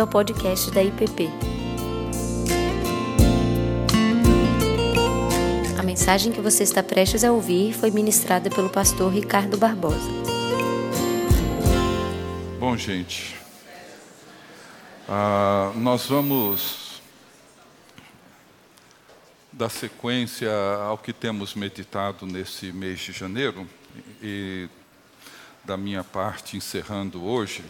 bem-vindo ao podcast da IPP. A mensagem que você está prestes a ouvir foi ministrada pelo pastor Ricardo Barbosa. Bom, gente, ah, nós vamos dar sequência ao que temos meditado nesse mês de janeiro e da minha parte encerrando hoje.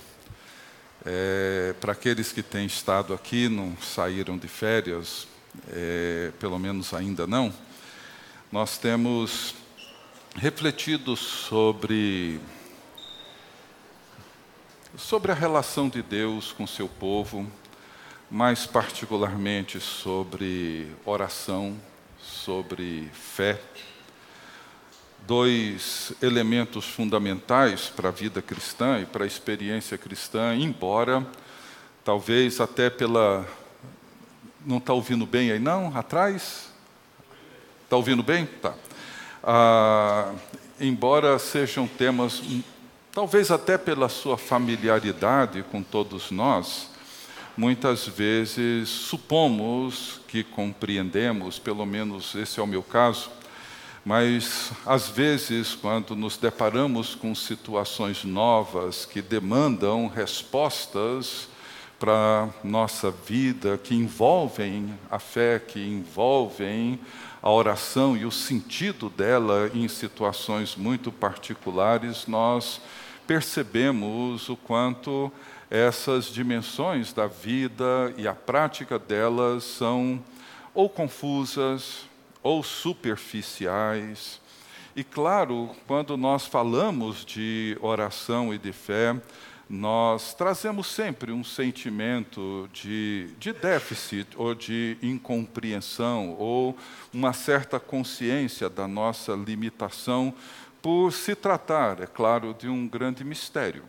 É, Para aqueles que têm estado aqui, não saíram de férias, é, pelo menos ainda não, nós temos refletido sobre, sobre a relação de Deus com seu povo, mais particularmente sobre oração, sobre fé dois elementos fundamentais para a vida cristã e para a experiência cristã, embora talvez até pela. Não está ouvindo bem aí, não? Atrás? Está ouvindo bem? Tá. Ah, embora sejam temas, talvez até pela sua familiaridade com todos nós, muitas vezes supomos que compreendemos, pelo menos esse é o meu caso, mas, às vezes, quando nos deparamos com situações novas que demandam respostas para nossa vida, que envolvem a fé, que envolvem a oração e o sentido dela em situações muito particulares, nós percebemos o quanto essas dimensões da vida e a prática delas são ou confusas, ou superficiais. E claro, quando nós falamos de oração e de fé, nós trazemos sempre um sentimento de, de déficit ou de incompreensão ou uma certa consciência da nossa limitação por se tratar, é claro, de um grande mistério.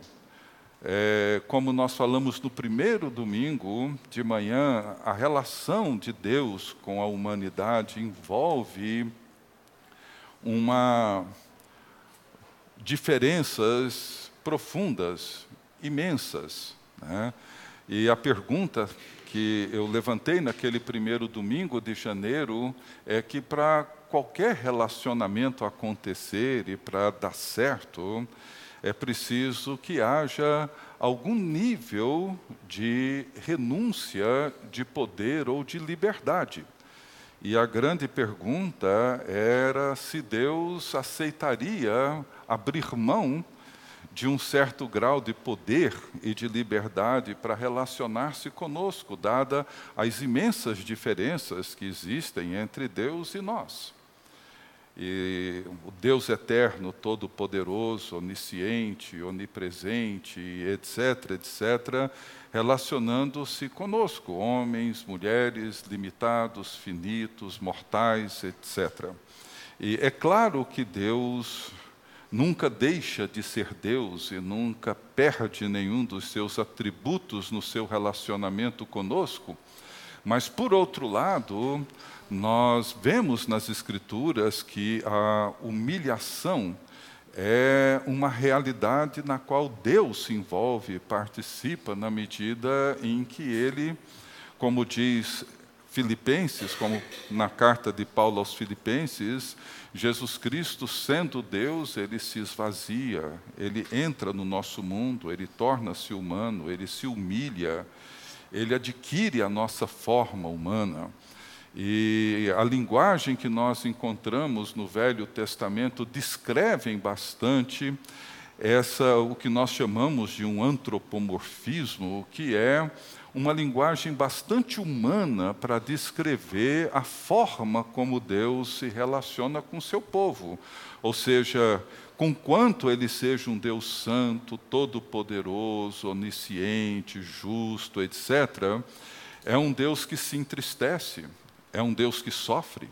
É, como nós falamos no primeiro domingo de manhã, a relação de Deus com a humanidade envolve uma diferenças profundas, imensas. Né? E a pergunta que eu levantei naquele primeiro domingo de janeiro é que para qualquer relacionamento acontecer e para dar certo, é preciso que haja algum nível de renúncia de poder ou de liberdade. E a grande pergunta era se Deus aceitaria abrir mão de um certo grau de poder e de liberdade para relacionar-se conosco, dada as imensas diferenças que existem entre Deus e nós. E o Deus eterno, todo-poderoso, onisciente, onipresente, etc., etc., relacionando-se conosco, homens, mulheres, limitados, finitos, mortais, etc. E é claro que Deus nunca deixa de ser Deus e nunca perde nenhum dos seus atributos no seu relacionamento conosco, mas, por outro lado, nós vemos nas Escrituras que a humilhação é uma realidade na qual Deus se envolve, participa na medida em que Ele, como diz Filipenses, como na carta de Paulo aos Filipenses, Jesus Cristo, sendo Deus, ele se esvazia, ele entra no nosso mundo, ele torna-se humano, ele se humilha, ele adquire a nossa forma humana. E a linguagem que nós encontramos no Velho Testamento descrevem bastante essa o que nós chamamos de um antropomorfismo, que é uma linguagem bastante humana para descrever a forma como Deus se relaciona com seu povo. Ou seja, com quanto ele seja um Deus santo, todo-poderoso, onisciente, justo, etc., é um Deus que se entristece é um Deus que sofre.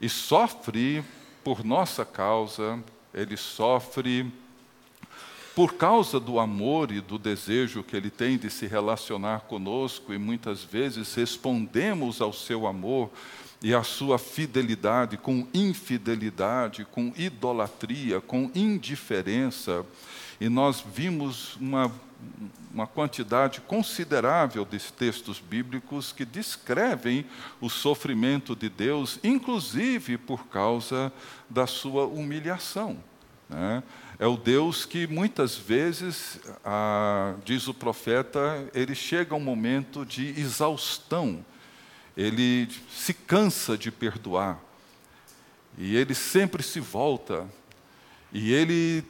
E sofre por nossa causa, ele sofre por causa do amor e do desejo que ele tem de se relacionar conosco, e muitas vezes respondemos ao seu amor e a sua fidelidade com infidelidade, com idolatria, com indiferença. E nós vimos uma, uma quantidade considerável de textos bíblicos que descrevem o sofrimento de Deus, inclusive por causa da sua humilhação. Né? É o Deus que muitas vezes, ah, diz o profeta, ele chega a um momento de exaustão, ele se cansa de perdoar, e ele sempre se volta, e ele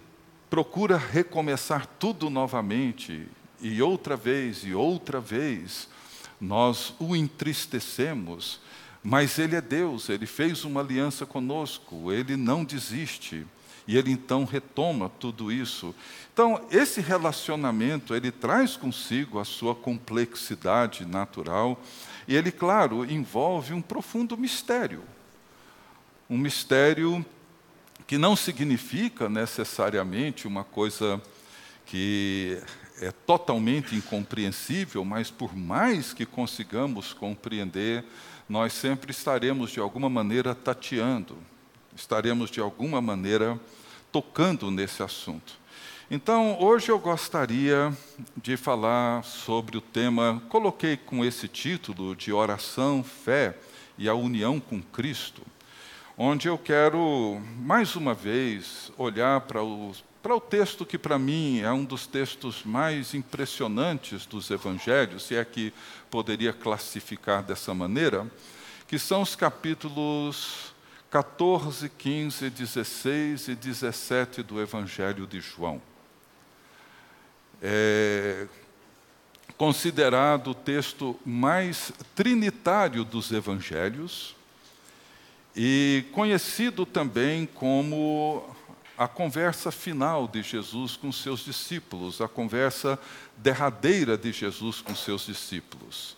procura recomeçar tudo novamente, e outra vez, e outra vez, nós o entristecemos, mas ele é Deus, ele fez uma aliança conosco, ele não desiste. E ele então retoma tudo isso. Então, esse relacionamento, ele traz consigo a sua complexidade natural, e ele, claro, envolve um profundo mistério. Um mistério que não significa necessariamente uma coisa que é totalmente incompreensível, mas por mais que consigamos compreender, nós sempre estaremos de alguma maneira tateando, estaremos de alguma maneira tocando nesse assunto. Então, hoje eu gostaria de falar sobre o tema, coloquei com esse título de Oração, Fé e a União com Cristo, onde eu quero, mais uma vez, olhar para o, para o texto que, para mim, é um dos textos mais impressionantes dos evangelhos, se é que poderia classificar dessa maneira, que são os capítulos 14, 15, 16 e 17 do Evangelho de João. É considerado o texto mais trinitário dos evangelhos e conhecido também como a conversa final de Jesus com seus discípulos, a conversa derradeira de Jesus com seus discípulos.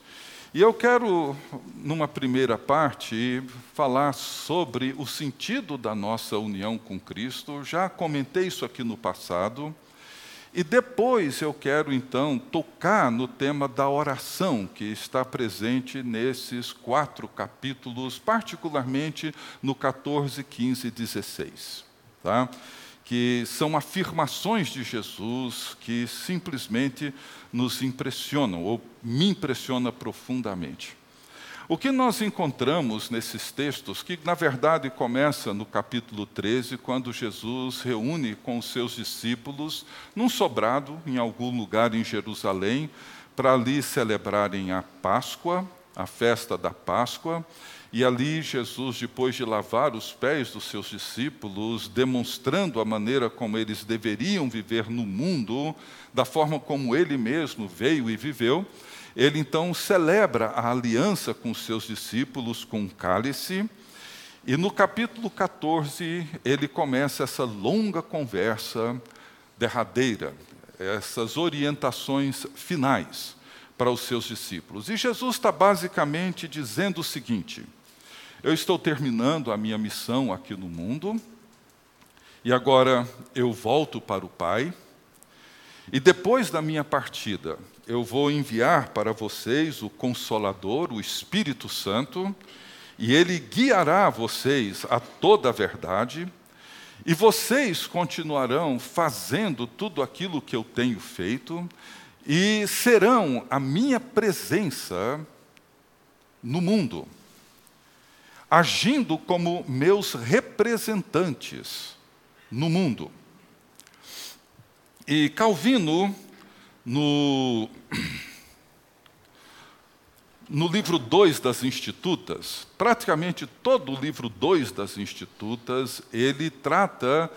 E eu quero, numa primeira parte, falar sobre o sentido da nossa união com Cristo. Já comentei isso aqui no passado. E depois eu quero, então, tocar no tema da oração, que está presente nesses quatro capítulos, particularmente no 14, 15 e 16. Tá? que são afirmações de Jesus que simplesmente nos impressionam, ou me impressiona profundamente. O que nós encontramos nesses textos, que na verdade começa no capítulo 13, quando Jesus reúne com os seus discípulos num sobrado, em algum lugar em Jerusalém, para ali celebrarem a Páscoa, a festa da Páscoa, e ali Jesus, depois de lavar os pés dos seus discípulos, demonstrando a maneira como eles deveriam viver no mundo, da forma como ele mesmo veio e viveu, ele então celebra a aliança com os seus discípulos com um cálice. E no capítulo 14, ele começa essa longa conversa derradeira, essas orientações finais para os seus discípulos. E Jesus está basicamente dizendo o seguinte: eu estou terminando a minha missão aqui no mundo, e agora eu volto para o Pai, e depois da minha partida, eu vou enviar para vocês o Consolador, o Espírito Santo, e ele guiará vocês a toda a verdade, e vocês continuarão fazendo tudo aquilo que eu tenho feito, e serão a minha presença no mundo agindo como meus representantes no mundo. E Calvino, no, no livro 2 das Institutas, praticamente todo o livro 2 das Institutas, ele trata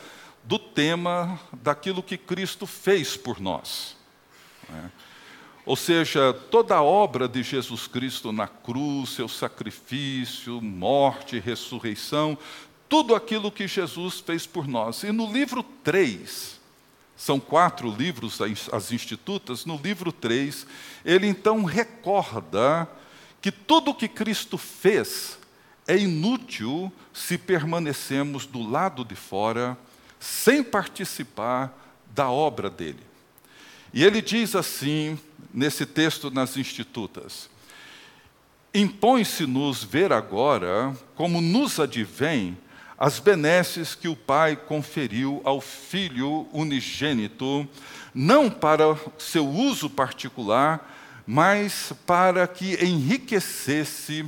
do tema daquilo que Cristo fez por nós. Né? Ou seja, toda a obra de Jesus Cristo na cruz, seu sacrifício, morte, ressurreição, tudo aquilo que Jesus fez por nós. E no livro 3, são quatro livros as institutas, no livro 3, ele então recorda que tudo o que Cristo fez é inútil se permanecemos do lado de fora, sem participar da obra dele. E ele diz assim, nesse texto nas Institutas: impõe-se-nos ver agora, como nos advém, as benesses que o Pai conferiu ao Filho unigênito, não para seu uso particular, mas para que enriquecesse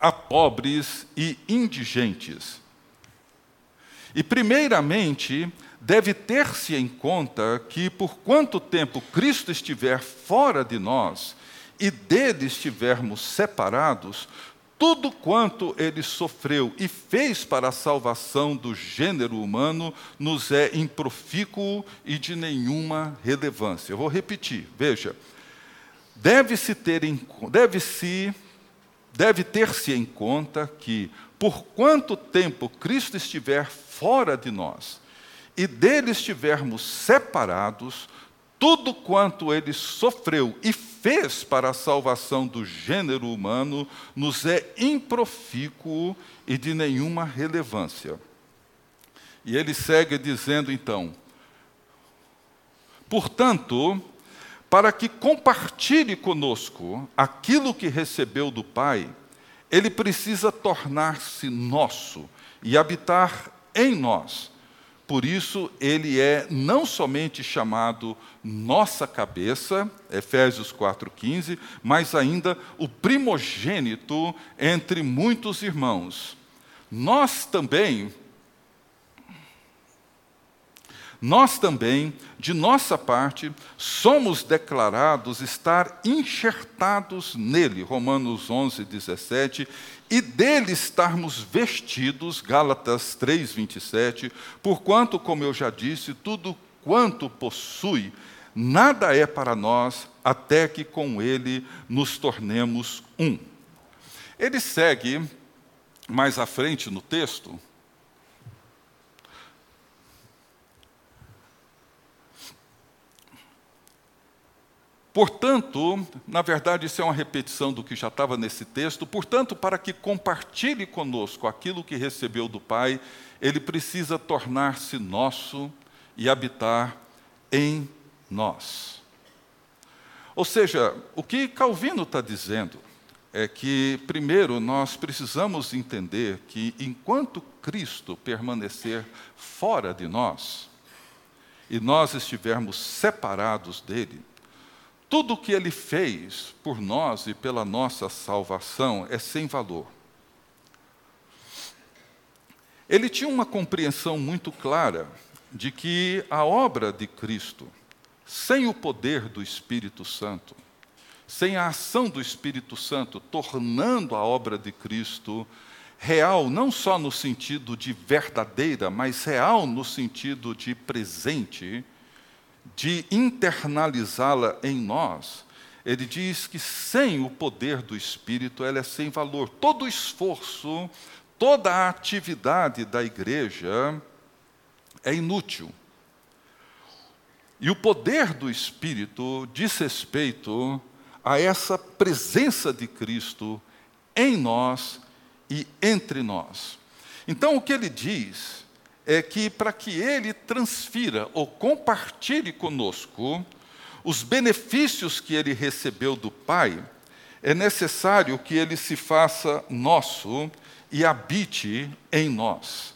a pobres e indigentes. E, primeiramente, deve ter-se em conta que, por quanto tempo Cristo estiver fora de nós e dele estivermos separados, tudo quanto ele sofreu e fez para a salvação do gênero humano nos é improfícuo e de nenhuma relevância. Eu vou repetir, veja. Deve-se ter deve-se deve ter-se em conta que por quanto tempo Cristo estiver fora de nós e dele estivermos separados, tudo quanto ele sofreu e fez para a salvação do gênero humano nos é improfícuo e de nenhuma relevância. E ele segue dizendo então: portanto, para que compartilhe conosco aquilo que recebeu do Pai, ele precisa tornar-se nosso e habitar em nós por isso, ele é não somente chamado nossa cabeça, Efésios 4,15, mas ainda o primogênito entre muitos irmãos. Nós também, nós também, de nossa parte, somos declarados estar enxertados nele, Romanos 11, 17, e dele estarmos vestidos, Gálatas 3, 27, porquanto, como eu já disse, tudo quanto possui, nada é para nós, até que com ele nos tornemos um. Ele segue mais à frente no texto, Portanto, na verdade, isso é uma repetição do que já estava nesse texto. Portanto, para que compartilhe conosco aquilo que recebeu do Pai, ele precisa tornar-se nosso e habitar em nós. Ou seja, o que Calvino está dizendo é que, primeiro, nós precisamos entender que enquanto Cristo permanecer fora de nós, e nós estivermos separados dele, tudo o que ele fez por nós e pela nossa salvação é sem valor. Ele tinha uma compreensão muito clara de que a obra de Cristo, sem o poder do Espírito Santo, sem a ação do Espírito Santo, tornando a obra de Cristo real, não só no sentido de verdadeira, mas real no sentido de presente, de internalizá-la em nós, ele diz que sem o poder do Espírito ela é sem valor. Todo esforço, toda a atividade da igreja é inútil. E o poder do Espírito diz respeito a essa presença de Cristo em nós e entre nós. Então, o que ele diz é que para que ele transfira ou compartilhe conosco os benefícios que ele recebeu do Pai, é necessário que ele se faça nosso e habite em nós,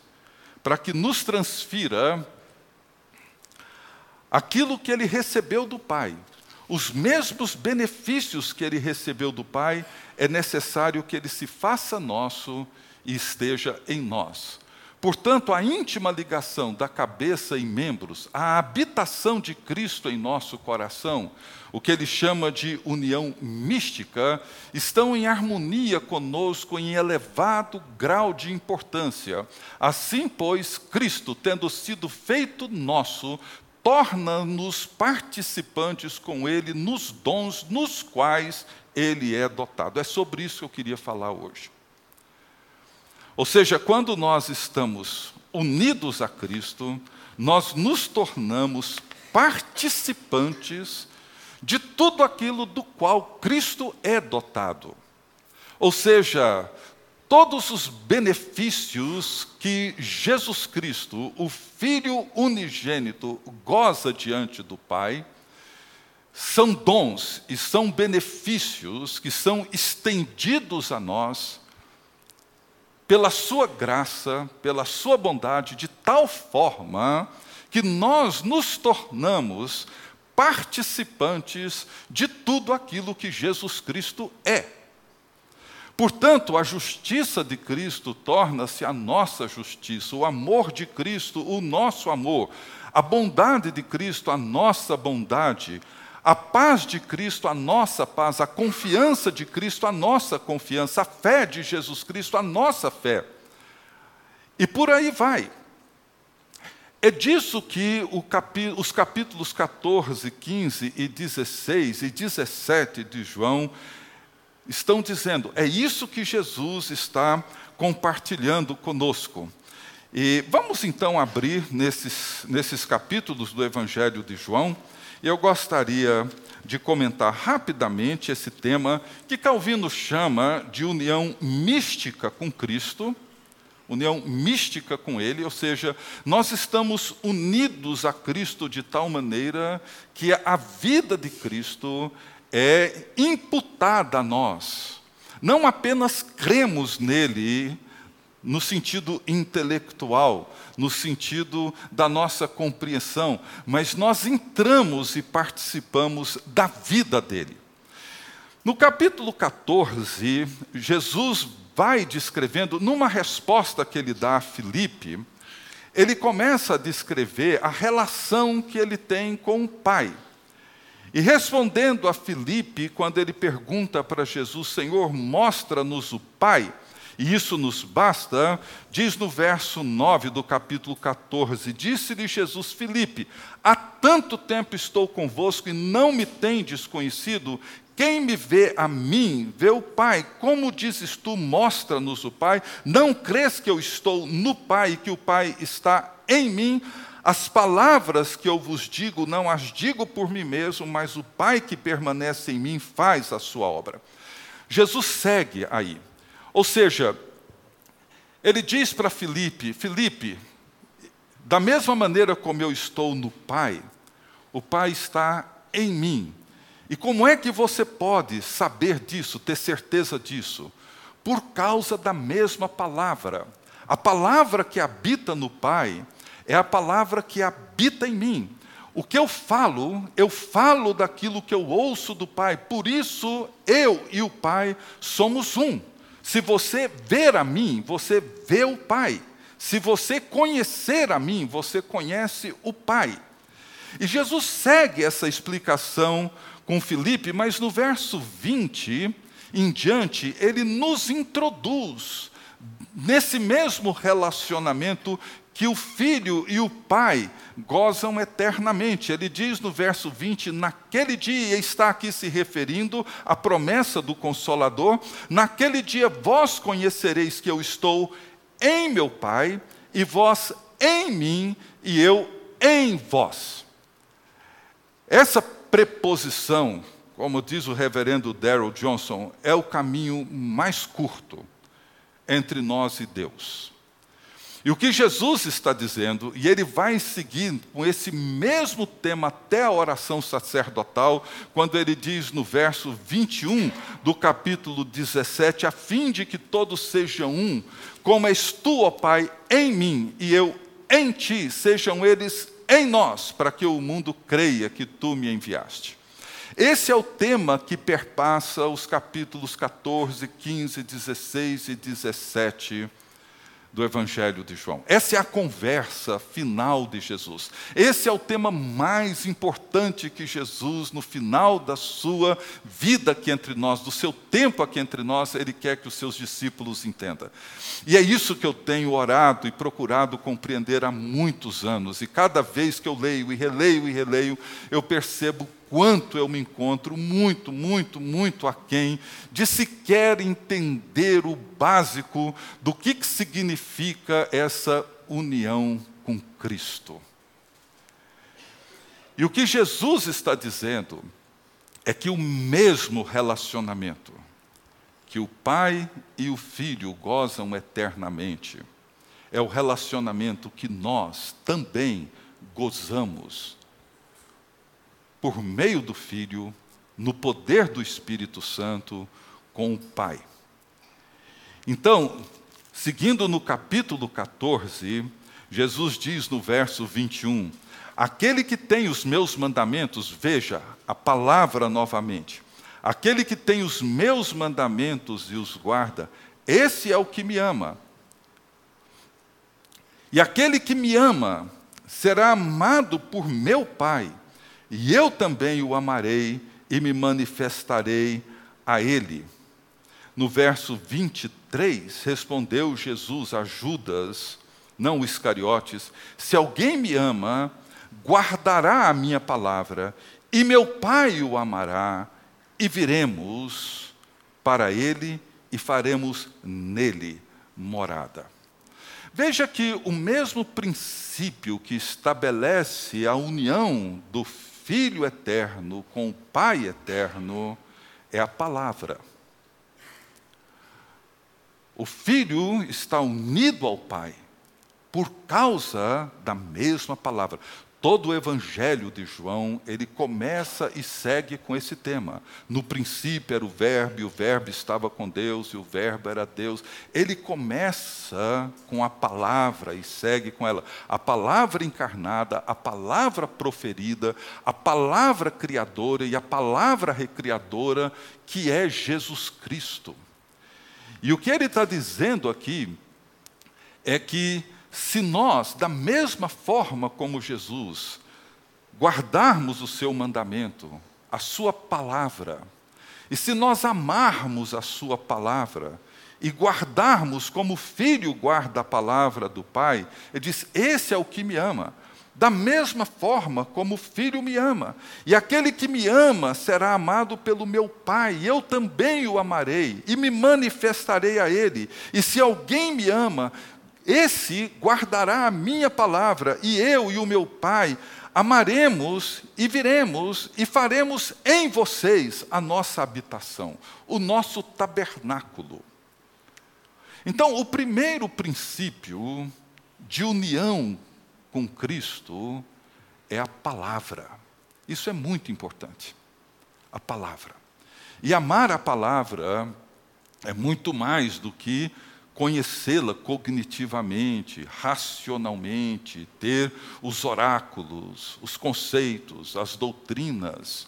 para que nos transfira aquilo que ele recebeu do Pai. Os mesmos benefícios que ele recebeu do Pai, é necessário que ele se faça nosso e esteja em nós. Portanto, a íntima ligação da cabeça e membros, a habitação de Cristo em nosso coração, o que ele chama de união mística, estão em harmonia conosco em elevado grau de importância. Assim, pois, Cristo, tendo sido feito nosso, torna-nos participantes com Ele nos dons nos quais Ele é dotado. É sobre isso que eu queria falar hoje. Ou seja, quando nós estamos unidos a Cristo, nós nos tornamos participantes de tudo aquilo do qual Cristo é dotado. Ou seja, todos os benefícios que Jesus Cristo, o Filho unigênito, goza diante do Pai, são dons e são benefícios que são estendidos a nós pela sua graça, pela sua bondade, de tal forma que nós nos tornamos participantes de tudo aquilo que Jesus Cristo é. Portanto, a justiça de Cristo torna-se a nossa justiça, o amor de Cristo, o nosso amor, a bondade de Cristo, a nossa bondade, a paz de Cristo, a nossa paz, a confiança de Cristo, a nossa confiança, a fé de Jesus Cristo, a nossa fé. E por aí vai. É disso que capi os capítulos 14, 15 e 16 e 17 de João estão dizendo. É isso que Jesus está compartilhando conosco. E vamos então abrir nesses, nesses capítulos do Evangelho de João eu gostaria de comentar rapidamente esse tema que Calvino chama de união mística com Cristo, união mística com Ele, ou seja, nós estamos unidos a Cristo de tal maneira que a vida de Cristo é imputada a nós. Não apenas cremos nele no sentido intelectual, no sentido da nossa compreensão, mas nós entramos e participamos da vida dele. No capítulo 14, Jesus vai descrevendo, numa resposta que ele dá a Filipe, ele começa a descrever a relação que ele tem com o Pai. E respondendo a Filipe, quando ele pergunta para Jesus, Senhor, mostra-nos o Pai, e isso nos basta, diz no verso 9 do capítulo 14: Disse-lhe Jesus, Filipe: Há tanto tempo estou convosco e não me tendes conhecido. Quem me vê a mim, vê o Pai. Como dizes tu, mostra-nos o Pai. Não crês que eu estou no Pai e que o Pai está em mim? As palavras que eu vos digo, não as digo por mim mesmo, mas o Pai que permanece em mim faz a sua obra. Jesus segue aí. Ou seja, ele diz para Filipe: Filipe, da mesma maneira como eu estou no Pai, o Pai está em mim. E como é que você pode saber disso, ter certeza disso? Por causa da mesma palavra. A palavra que habita no Pai é a palavra que habita em mim. O que eu falo, eu falo daquilo que eu ouço do Pai. Por isso, eu e o Pai somos um. Se você ver a mim, você vê o Pai. Se você conhecer a mim, você conhece o Pai. E Jesus segue essa explicação com Filipe, mas no verso 20 em diante, ele nos introduz nesse mesmo relacionamento que o filho e o pai gozam eternamente. Ele diz no verso 20: naquele dia, está aqui se referindo à promessa do Consolador, naquele dia vós conhecereis que eu estou em meu Pai, e vós em mim, e eu em vós. Essa preposição, como diz o reverendo Darrell Johnson, é o caminho mais curto entre nós e Deus. E o que Jesus está dizendo, e ele vai seguir com esse mesmo tema até a oração sacerdotal, quando ele diz no verso 21 do capítulo 17: a fim de que todos sejam um, como és tu, ó Pai, em mim e eu em ti, sejam eles em nós, para que o mundo creia que tu me enviaste. Esse é o tema que perpassa os capítulos 14, 15, 16 e 17 do Evangelho de João. Essa é a conversa final de Jesus. Esse é o tema mais importante que Jesus, no final da sua vida aqui entre nós, do seu tempo aqui entre nós, ele quer que os seus discípulos entendam. E é isso que eu tenho orado e procurado compreender há muitos anos. E cada vez que eu leio e releio e releio, eu percebo quanto eu me encontro muito, muito, muito aquém de sequer entender o básico do que, que significa essa união com Cristo. E o que Jesus está dizendo é que o mesmo relacionamento que o Pai e o Filho gozam eternamente é o relacionamento que nós também gozamos por meio do Filho, no poder do Espírito Santo, com o Pai. Então, seguindo no capítulo 14, Jesus diz no verso 21: Aquele que tem os meus mandamentos, veja a palavra novamente. Aquele que tem os meus mandamentos e os guarda, esse é o que me ama. E aquele que me ama será amado por meu Pai, e eu também o amarei e me manifestarei a ele. No verso 23, respondeu Jesus a Judas, não o Iscariotes: Se alguém me ama, guardará a minha palavra, e meu Pai o amará, e viremos para ele e faremos nele morada. Veja que o mesmo princípio que estabelece a união do Filho eterno com o Pai eterno é a palavra. O Filho está unido ao Pai por causa da mesma palavra. Todo o evangelho de João, ele começa e segue com esse tema. No princípio era o verbo, e o verbo estava com Deus, e o verbo era Deus. Ele começa com a palavra e segue com ela. A palavra encarnada, a palavra proferida, a palavra criadora e a palavra recriadora, que é Jesus Cristo. E o que ele está dizendo aqui é que se nós, da mesma forma como Jesus, guardarmos o seu mandamento, a sua palavra, e se nós amarmos a sua palavra, e guardarmos como o filho guarda a palavra do pai, ele diz: Esse é o que me ama. Da mesma forma como o filho me ama. E aquele que me ama será amado pelo meu Pai, e eu também o amarei, e me manifestarei a ele. E se alguém me ama, esse guardará a minha palavra, e eu e o meu Pai amaremos e viremos e faremos em vocês a nossa habitação, o nosso tabernáculo. Então, o primeiro princípio de união com Cristo é a palavra. Isso é muito importante. A palavra. E amar a palavra é muito mais do que conhecê-la cognitivamente, racionalmente, ter os oráculos, os conceitos, as doutrinas.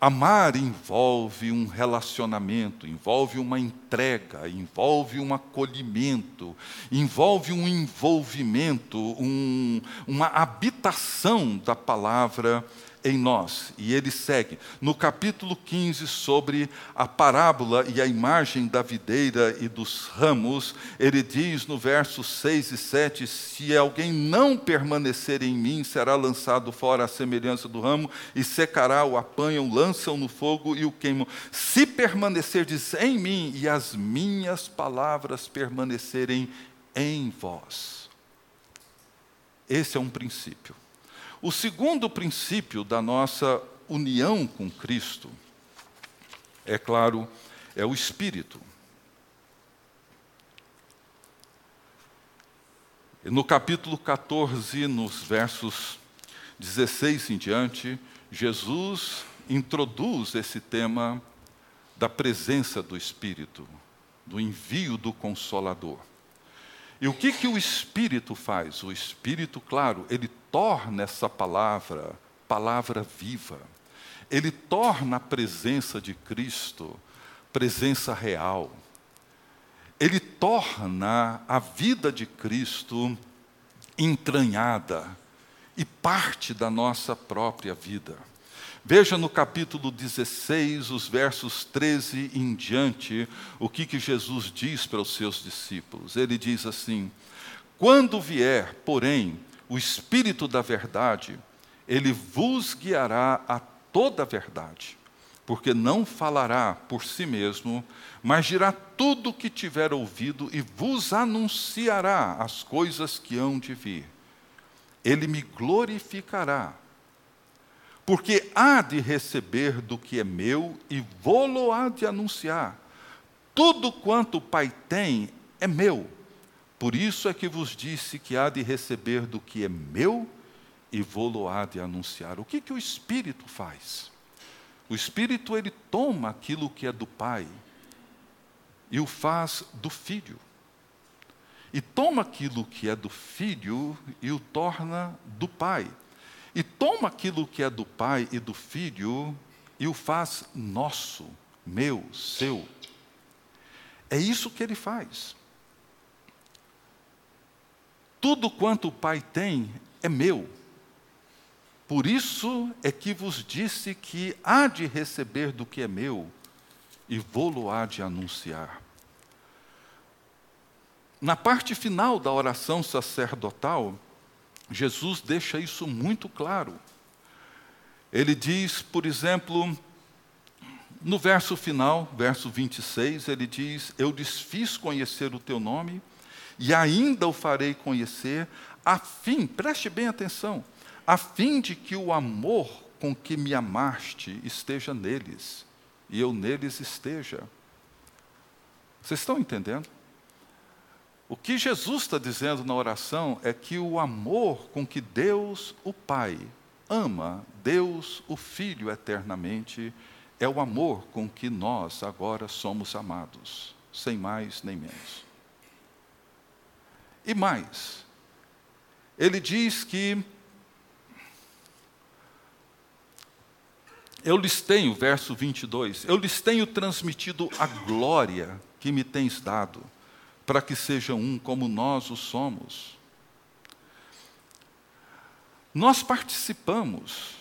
Amar envolve um relacionamento, envolve uma entrega, envolve um acolhimento, envolve um envolvimento, um, uma habitação da palavra em nós. E ele segue no capítulo 15 sobre a parábola e a imagem da videira e dos ramos. Ele diz no versos 6 e 7: Se alguém não permanecer em mim, será lançado fora à semelhança do ramo, e secará, o apanham, lançam no fogo e o queimam. Se permanecerdes em mim e as minhas palavras permanecerem em vós. Esse é um princípio. O segundo princípio da nossa união com Cristo, é claro, é o Espírito. No capítulo 14, nos versos 16 em diante, Jesus introduz esse tema da presença do Espírito, do envio do Consolador. E o que, que o Espírito faz? O Espírito, claro, ele torna essa palavra palavra viva. Ele torna a presença de Cristo presença real. Ele torna a vida de Cristo entranhada e parte da nossa própria vida. Veja no capítulo 16, os versos 13 em diante, o que, que Jesus diz para os seus discípulos. Ele diz assim: Quando vier, porém, o Espírito da Verdade, ele vos guiará a toda a verdade, porque não falará por si mesmo, mas dirá tudo o que tiver ouvido e vos anunciará as coisas que hão de vir. Ele me glorificará porque há de receber do que é meu e vou-lo há de anunciar. Tudo quanto o Pai tem é meu. Por isso é que vos disse que há de receber do que é meu e vou-lo-á de anunciar. O que, que o Espírito faz? O Espírito ele toma aquilo que é do Pai e o faz do Filho. E toma aquilo que é do Filho e o torna do Pai. E toma aquilo que é do Pai e do Filho e o faz nosso, meu, seu. É isso que ele faz. Tudo quanto o Pai tem é meu. Por isso é que vos disse que há de receber do que é meu e vou-lo há de anunciar. Na parte final da oração sacerdotal, Jesus deixa isso muito claro. Ele diz, por exemplo, no verso final, verso 26, ele diz: Eu desfiz conhecer o teu nome e ainda o farei conhecer, a fim, preste bem atenção, a fim de que o amor com que me amaste esteja neles e eu neles esteja. Vocês estão entendendo? O que Jesus está dizendo na oração é que o amor com que Deus, o Pai, ama Deus, o Filho, eternamente, é o amor com que nós agora somos amados, sem mais nem menos. E mais, ele diz que eu lhes tenho, verso 22, eu lhes tenho transmitido a glória que me tens dado, para que sejam um como nós o somos. Nós participamos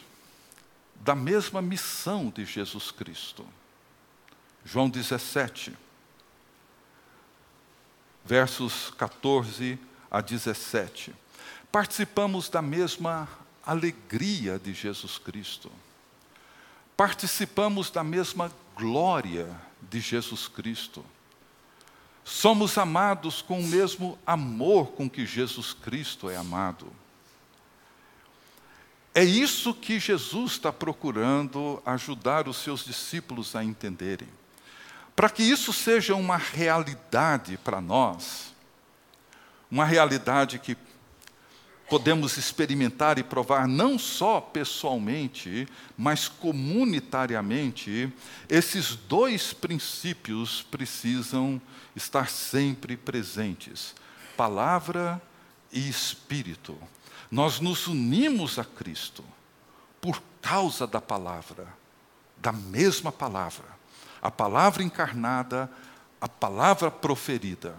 da mesma missão de Jesus Cristo. João 17 versos 14 a 17. Participamos da mesma alegria de Jesus Cristo. Participamos da mesma glória de Jesus Cristo. Somos amados com o mesmo amor com que Jesus Cristo é amado. É isso que Jesus está procurando ajudar os seus discípulos a entenderem. Para que isso seja uma realidade para nós, uma realidade que podemos experimentar e provar não só pessoalmente, mas comunitariamente, esses dois princípios precisam estar sempre presentes: palavra e espírito. Nós nos unimos a Cristo por causa da palavra, da mesma palavra a palavra encarnada, a palavra proferida.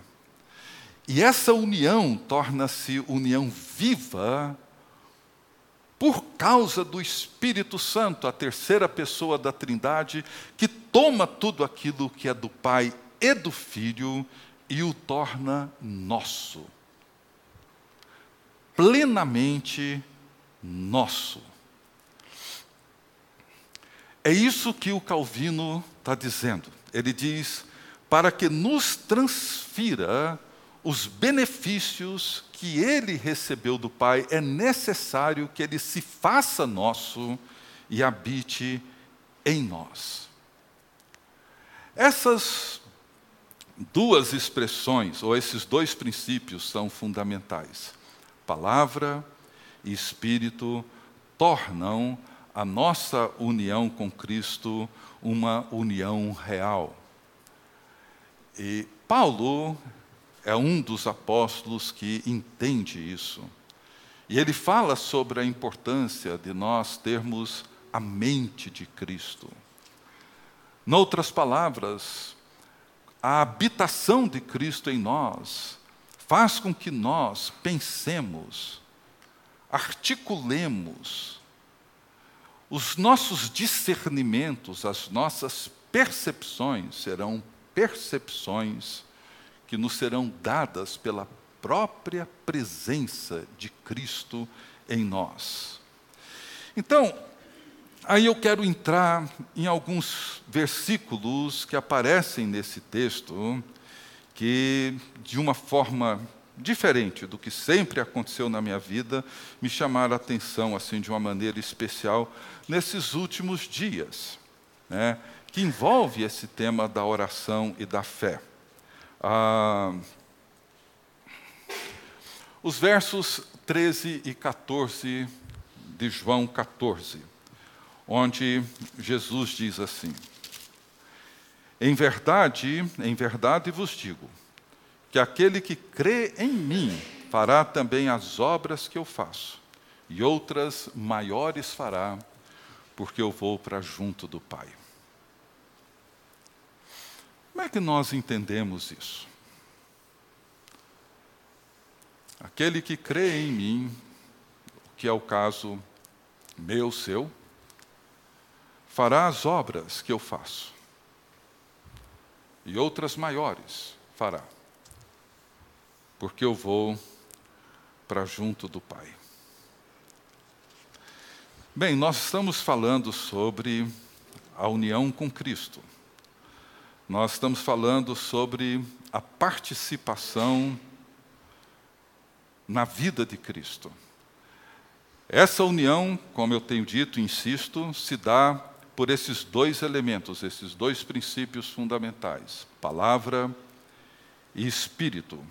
E essa união torna-se união viva por causa do Espírito Santo, a terceira pessoa da Trindade, que toma tudo aquilo que é do Pai e do Filho e o torna nosso. Plenamente nosso. É isso que o Calvino está dizendo. Ele diz: para que nos transfira os benefícios que ele recebeu do Pai, é necessário que ele se faça nosso e habite em nós. Essas duas expressões, ou esses dois princípios, são fundamentais. Palavra e Espírito tornam a nossa união com Cristo uma união real. E Paulo é um dos apóstolos que entende isso. E ele fala sobre a importância de nós termos a mente de Cristo. Noutras palavras, a habitação de Cristo em nós faz com que nós pensemos, articulemos, os nossos discernimentos, as nossas percepções serão percepções que nos serão dadas pela própria presença de Cristo em nós. Então, aí eu quero entrar em alguns versículos que aparecem nesse texto, que de uma forma diferente do que sempre aconteceu na minha vida, me chamaram a atenção assim de uma maneira especial nesses últimos dias, né, que envolve esse tema da oração e da fé. Ah, os versos 13 e 14 de João 14, onde Jesus diz assim: Em verdade, em verdade vos digo, que aquele que crê em mim fará também as obras que eu faço, e outras maiores fará, porque eu vou para junto do Pai. Como é que nós entendemos isso? Aquele que crê em mim, que é o caso meu, seu, fará as obras que eu faço, e outras maiores fará, porque eu vou para junto do Pai. Bem, nós estamos falando sobre a união com Cristo. Nós estamos falando sobre a participação na vida de Cristo. Essa união, como eu tenho dito, insisto, se dá por esses dois elementos, esses dois princípios fundamentais: palavra e espírito.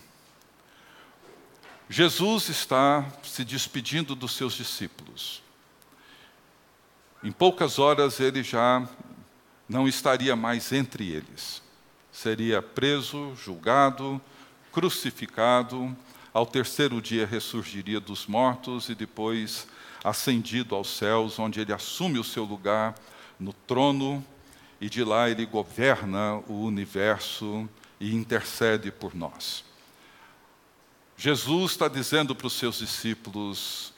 Jesus está se despedindo dos seus discípulos. Em poucas horas ele já não estaria mais entre eles. Seria preso, julgado, crucificado, ao terceiro dia ressurgiria dos mortos e depois ascendido aos céus, onde ele assume o seu lugar no trono e de lá ele governa o universo e intercede por nós. Jesus está dizendo para os seus discípulos: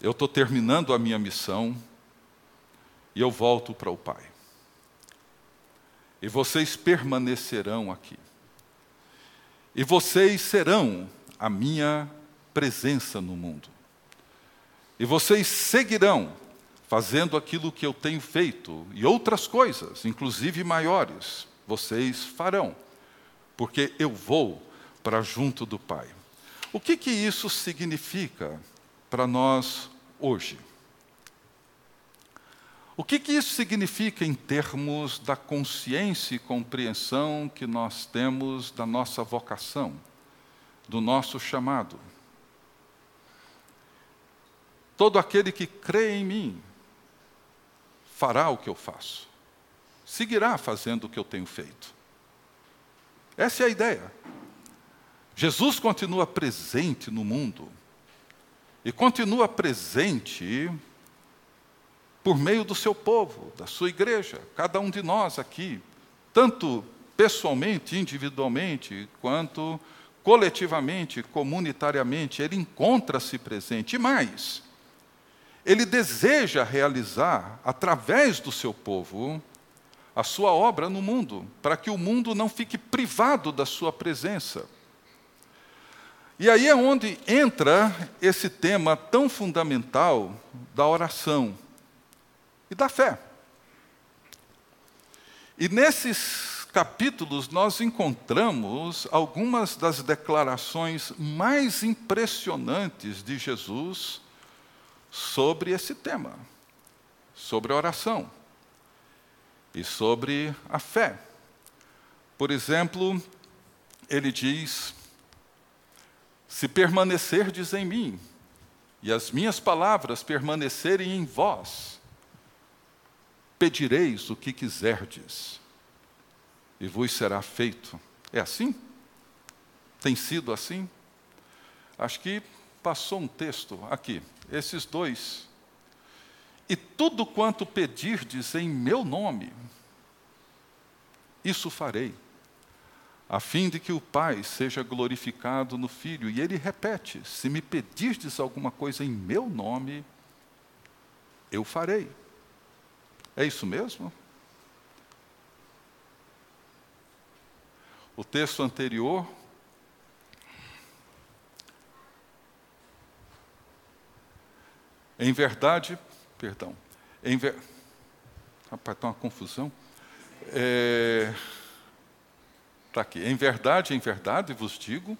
Eu estou terminando a minha missão e eu volto para o Pai e vocês permanecerão aqui. E vocês serão a minha presença no mundo. E vocês seguirão fazendo aquilo que eu tenho feito e outras coisas, inclusive maiores, vocês farão, porque eu vou para junto do Pai. O que, que isso significa para nós hoje? O que, que isso significa em termos da consciência e compreensão que nós temos da nossa vocação, do nosso chamado? Todo aquele que crê em mim fará o que eu faço, seguirá fazendo o que eu tenho feito. Essa é a ideia. Jesus continua presente no mundo e continua presente por meio do seu povo, da sua igreja, cada um de nós aqui, tanto pessoalmente, individualmente, quanto coletivamente, comunitariamente, ele encontra-se presente. E mais, ele deseja realizar, através do seu povo, a sua obra no mundo, para que o mundo não fique privado da sua presença. E aí é onde entra esse tema tão fundamental da oração e da fé. E nesses capítulos nós encontramos algumas das declarações mais impressionantes de Jesus sobre esse tema, sobre a oração e sobre a fé. Por exemplo, ele diz: Se permanecerdes em mim e as minhas palavras permanecerem em vós, pedireis o que quiserdes, e vos será feito. É assim? Tem sido assim? Acho que passou um texto aqui, esses dois. E tudo quanto pedirdes em meu nome, isso farei, a fim de que o Pai seja glorificado no Filho. E ele repete: se me pedirdes alguma coisa em meu nome, eu farei. É isso mesmo? O texto anterior. Em verdade, perdão, em ver... Rapaz, está uma confusão. É... Tá aqui. Em verdade, em verdade vos digo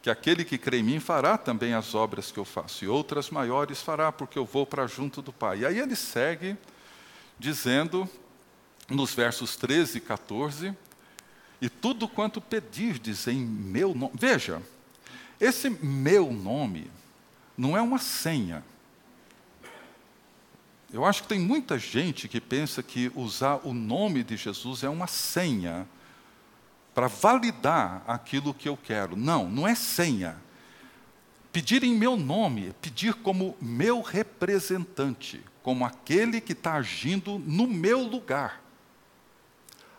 que aquele que crê em mim fará também as obras que eu faço, e outras maiores fará, porque eu vou para junto do Pai. E aí ele segue dizendo, nos versos 13 e 14, e tudo quanto pedirdes em meu nome. Veja, esse meu nome não é uma senha. Eu acho que tem muita gente que pensa que usar o nome de Jesus é uma senha para validar aquilo que eu quero. Não, não é senha. Pedir em meu nome é pedir como meu representante, como aquele que está agindo no meu lugar,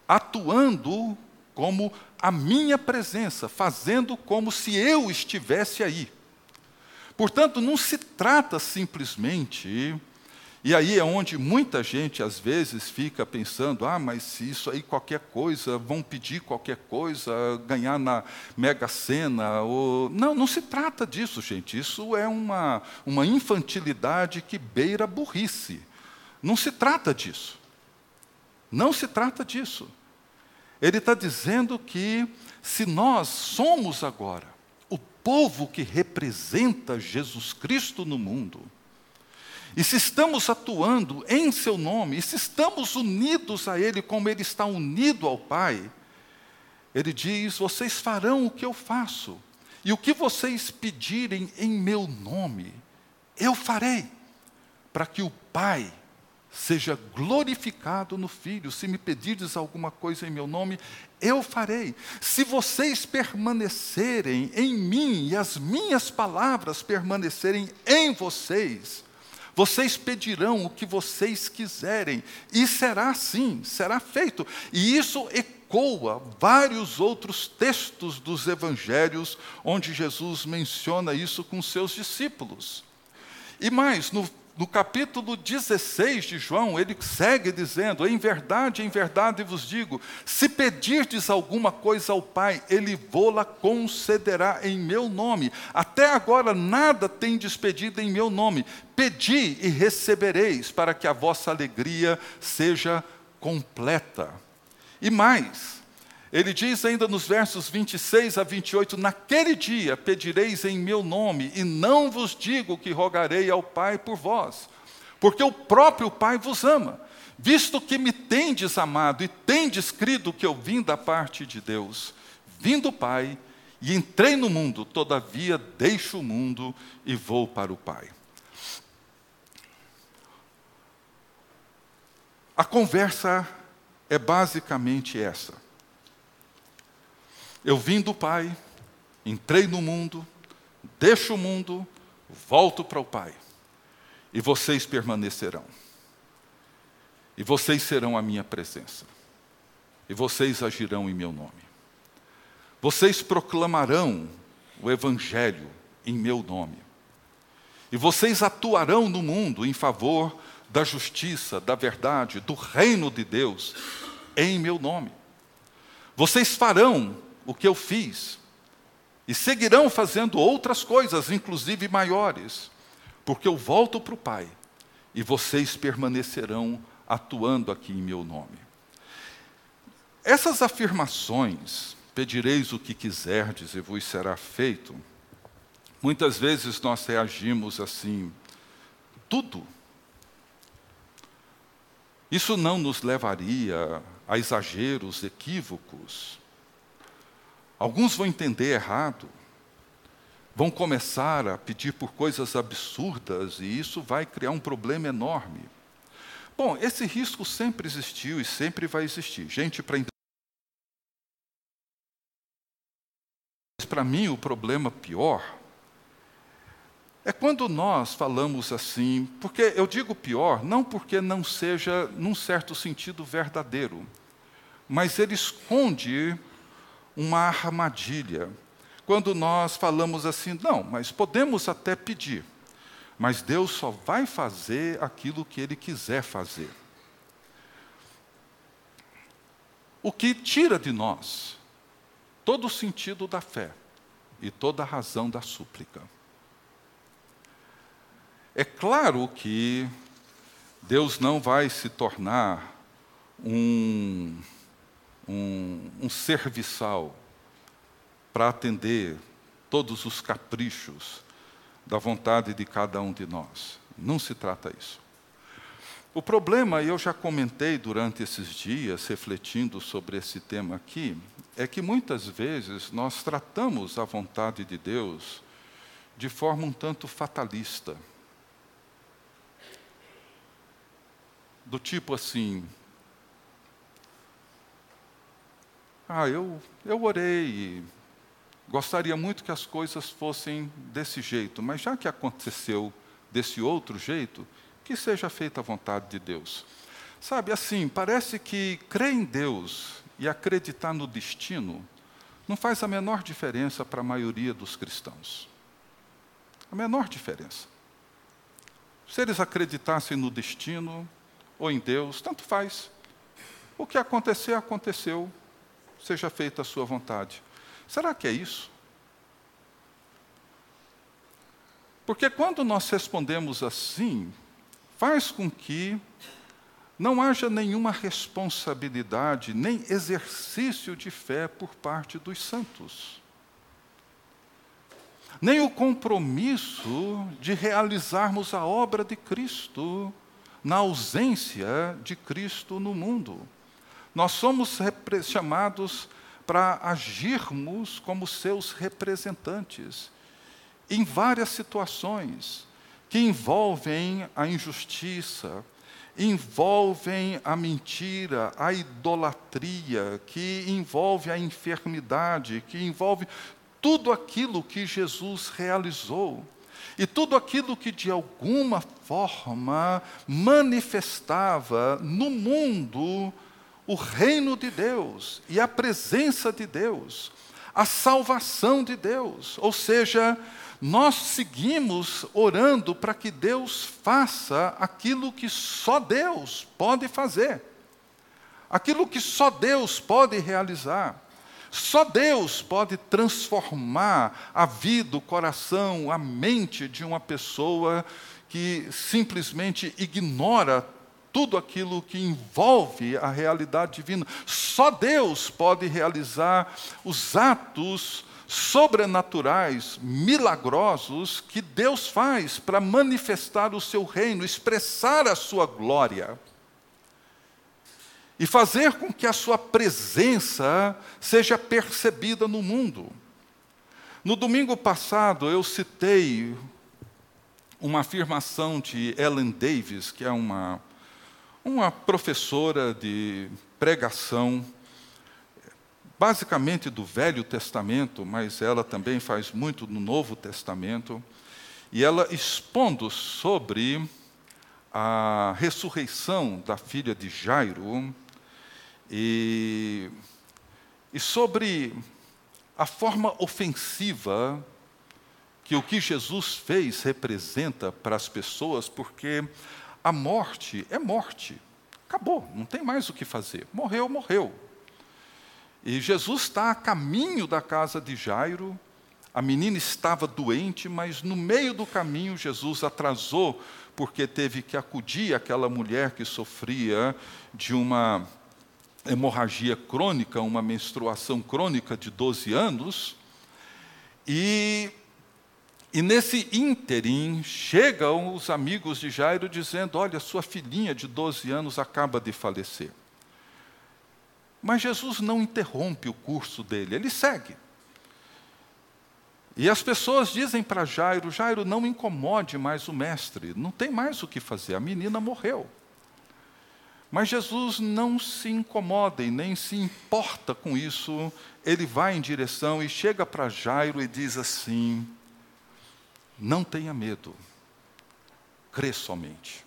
atuando como a minha presença, fazendo como se eu estivesse aí. Portanto, não se trata simplesmente e aí é onde muita gente às vezes fica pensando: ah, mas se isso aí qualquer coisa, vão pedir qualquer coisa, ganhar na Mega Sena. Ou... Não, não se trata disso, gente. Isso é uma, uma infantilidade que beira burrice. Não se trata disso. Não se trata disso. Ele está dizendo que se nós somos agora o povo que representa Jesus Cristo no mundo, e se estamos atuando em seu nome, e se estamos unidos a Ele como Ele está unido ao Pai, Ele diz: vocês farão o que eu faço, e o que vocês pedirem em meu nome, eu farei, para que o Pai seja glorificado no Filho. Se me pedirdes alguma coisa em meu nome, eu farei. Se vocês permanecerem em mim e as minhas palavras permanecerem em vocês, vocês pedirão o que vocês quiserem, e será assim, será feito. E isso ecoa vários outros textos dos evangelhos, onde Jesus menciona isso com seus discípulos. E mais, no no capítulo 16 de João, ele segue dizendo: Em verdade, em verdade vos digo, se pedirdes alguma coisa ao Pai, ele vô-la concederá em meu nome. Até agora nada tendes pedido em meu nome. Pedi e recebereis, para que a vossa alegria seja completa. E mais, ele diz ainda nos versos 26 a 28: Naquele dia pedireis em meu nome, e não vos digo que rogarei ao Pai por vós, porque o próprio Pai vos ama, visto que me tendes amado e tendes crido que eu vim da parte de Deus. Vim do Pai e entrei no mundo, todavia deixo o mundo e vou para o Pai. A conversa é basicamente essa. Eu vim do Pai, entrei no mundo, deixo o mundo, volto para o Pai. E vocês permanecerão. E vocês serão a minha presença. E vocês agirão em meu nome. Vocês proclamarão o Evangelho em meu nome. E vocês atuarão no mundo em favor da justiça, da verdade, do reino de Deus, em meu nome. Vocês farão o que eu fiz. E seguirão fazendo outras coisas, inclusive maiores, porque eu volto para o Pai e vocês permanecerão atuando aqui em meu nome. Essas afirmações, pedireis o que quiserdes e vos será feito, muitas vezes nós reagimos assim, tudo. Isso não nos levaria a exageros equívocos, Alguns vão entender errado, vão começar a pedir por coisas absurdas e isso vai criar um problema enorme. Bom, esse risco sempre existiu e sempre vai existir. Gente, para para mim o problema pior é quando nós falamos assim, porque eu digo pior, não porque não seja, num certo sentido, verdadeiro, mas ele esconde uma armadilha. Quando nós falamos assim, não, mas podemos até pedir, mas Deus só vai fazer aquilo que Ele quiser fazer. O que tira de nós todo o sentido da fé e toda a razão da súplica. É claro que Deus não vai se tornar um um, um serviçal para atender todos os caprichos da vontade de cada um de nós. Não se trata isso. O problema, eu já comentei durante esses dias, refletindo sobre esse tema aqui, é que muitas vezes nós tratamos a vontade de Deus de forma um tanto fatalista. do tipo assim: Ah, eu, eu orei, gostaria muito que as coisas fossem desse jeito, mas já que aconteceu desse outro jeito, que seja feita a vontade de Deus. Sabe, assim, parece que crer em Deus e acreditar no destino não faz a menor diferença para a maioria dos cristãos. A menor diferença. Se eles acreditassem no destino ou em Deus, tanto faz. O que acontecer, aconteceu seja feita a sua vontade. Será que é isso? Porque quando nós respondemos assim, faz com que não haja nenhuma responsabilidade, nem exercício de fé por parte dos santos. Nem o compromisso de realizarmos a obra de Cristo na ausência de Cristo no mundo. Nós somos chamados para agirmos como seus representantes em várias situações que envolvem a injustiça, envolvem a mentira, a idolatria, que envolve a enfermidade, que envolve tudo aquilo que Jesus realizou. E tudo aquilo que de alguma forma manifestava no mundo o reino de Deus e a presença de Deus, a salvação de Deus. Ou seja, nós seguimos orando para que Deus faça aquilo que só Deus pode fazer, aquilo que só Deus pode realizar. Só Deus pode transformar a vida, o coração, a mente de uma pessoa que simplesmente ignora tudo aquilo que envolve a realidade divina. Só Deus pode realizar os atos sobrenaturais, milagrosos que Deus faz para manifestar o seu reino, expressar a sua glória. E fazer com que a sua presença seja percebida no mundo. No domingo passado eu citei uma afirmação de Ellen Davis, que é uma uma professora de pregação, basicamente do Velho Testamento, mas ela também faz muito no Novo Testamento, e ela expondo sobre a ressurreição da filha de Jairo e, e sobre a forma ofensiva que o que Jesus fez representa para as pessoas, porque a morte é morte. Acabou, não tem mais o que fazer. Morreu, morreu. E Jesus está a caminho da casa de Jairo. A menina estava doente, mas no meio do caminho Jesus atrasou, porque teve que acudir aquela mulher que sofria de uma hemorragia crônica, uma menstruação crônica de 12 anos. E e nesse ínterim, chegam os amigos de Jairo dizendo: Olha, sua filhinha de 12 anos acaba de falecer. Mas Jesus não interrompe o curso dele, ele segue. E as pessoas dizem para Jairo: Jairo, não incomode mais o mestre, não tem mais o que fazer, a menina morreu. Mas Jesus não se incomoda e nem se importa com isso, ele vai em direção e chega para Jairo e diz assim: não tenha medo, crê somente.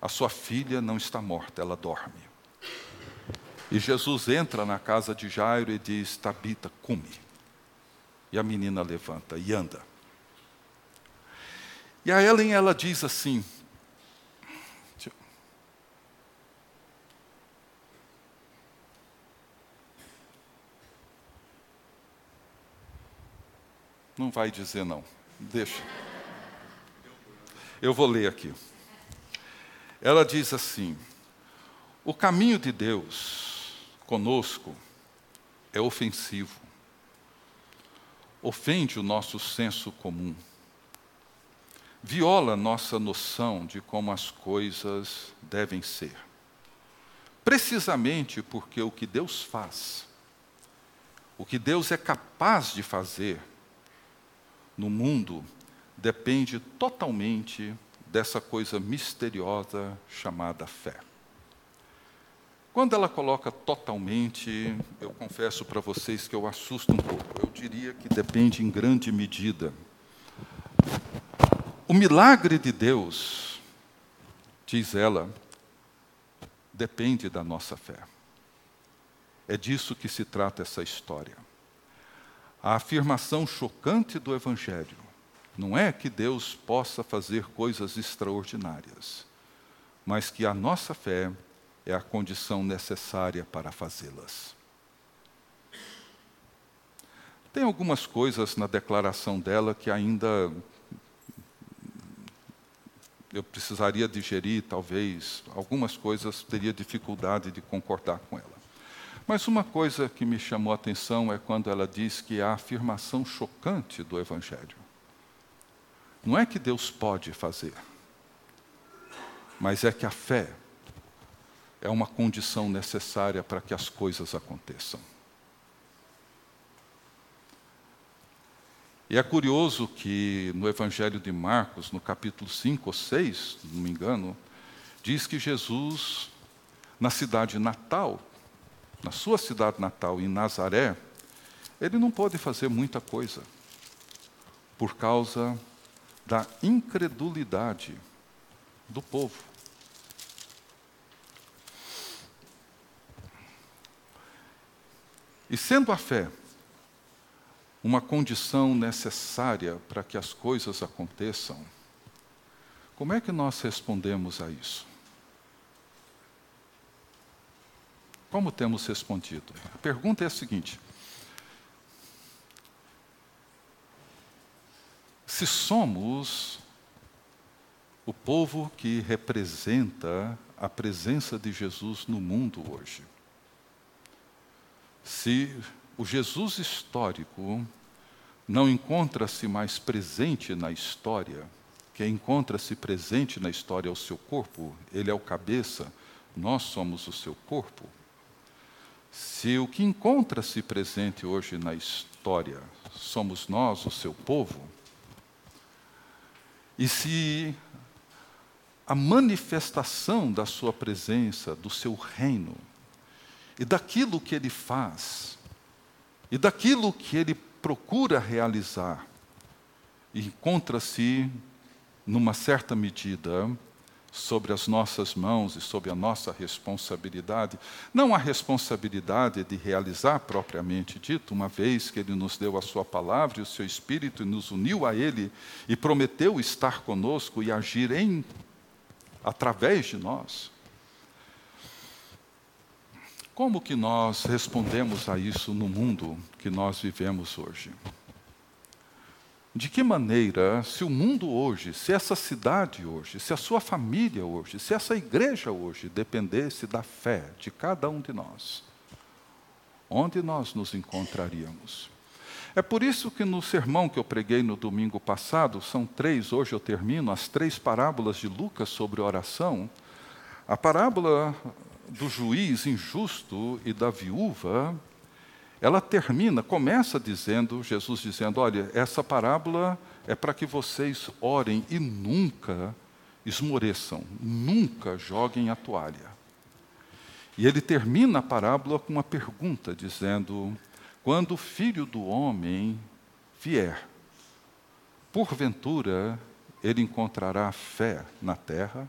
A sua filha não está morta, ela dorme. E Jesus entra na casa de Jairo e diz: Tabita, come. E a menina levanta e anda. E a Ellen ela diz assim: Não vai dizer não. Deixa. Eu vou ler aqui. Ela diz assim: O caminho de Deus conosco é ofensivo. Ofende o nosso senso comum. Viola nossa noção de como as coisas devem ser. Precisamente porque o que Deus faz, o que Deus é capaz de fazer, no mundo depende totalmente dessa coisa misteriosa chamada fé. Quando ela coloca totalmente, eu confesso para vocês que eu assusto um pouco. Eu diria que depende em grande medida. O milagre de Deus, diz ela, depende da nossa fé. É disso que se trata essa história. A afirmação chocante do Evangelho não é que Deus possa fazer coisas extraordinárias, mas que a nossa fé é a condição necessária para fazê-las. Tem algumas coisas na declaração dela que ainda eu precisaria digerir, talvez, algumas coisas teria dificuldade de concordar com ela. Mas uma coisa que me chamou a atenção é quando ela diz que a afirmação chocante do Evangelho não é que Deus pode fazer, mas é que a fé é uma condição necessária para que as coisas aconteçam. E é curioso que no Evangelho de Marcos, no capítulo 5 ou 6, se não me engano, diz que Jesus, na cidade natal, na sua cidade natal, em Nazaré, ele não pôde fazer muita coisa, por causa da incredulidade do povo. E sendo a fé uma condição necessária para que as coisas aconteçam, como é que nós respondemos a isso? Como temos respondido? A pergunta é a seguinte: se somos o povo que representa a presença de Jesus no mundo hoje, se o Jesus histórico não encontra-se mais presente na história, quem encontra-se presente na história é o seu corpo, ele é o cabeça, nós somos o seu corpo. Se o que encontra-se presente hoje na história somos nós, o seu povo, e se a manifestação da sua presença, do seu reino, e daquilo que ele faz, e daquilo que ele procura realizar, encontra-se, numa certa medida, sobre as nossas mãos e sobre a nossa responsabilidade, não a responsabilidade de realizar propriamente dito, uma vez que Ele nos deu a Sua palavra e o seu Espírito e nos uniu a Ele e prometeu estar conosco e agir em, através de nós. Como que nós respondemos a isso no mundo que nós vivemos hoje? De que maneira, se o mundo hoje, se essa cidade hoje, se a sua família hoje, se essa igreja hoje dependesse da fé de cada um de nós, onde nós nos encontraríamos? É por isso que no sermão que eu preguei no domingo passado, são três, hoje eu termino, as três parábolas de Lucas sobre oração. A parábola do juiz injusto e da viúva, ela termina, começa dizendo, Jesus dizendo: olha, essa parábola é para que vocês orem e nunca esmoreçam, nunca joguem a toalha. E ele termina a parábola com uma pergunta, dizendo: quando o filho do homem vier, porventura ele encontrará fé na terra?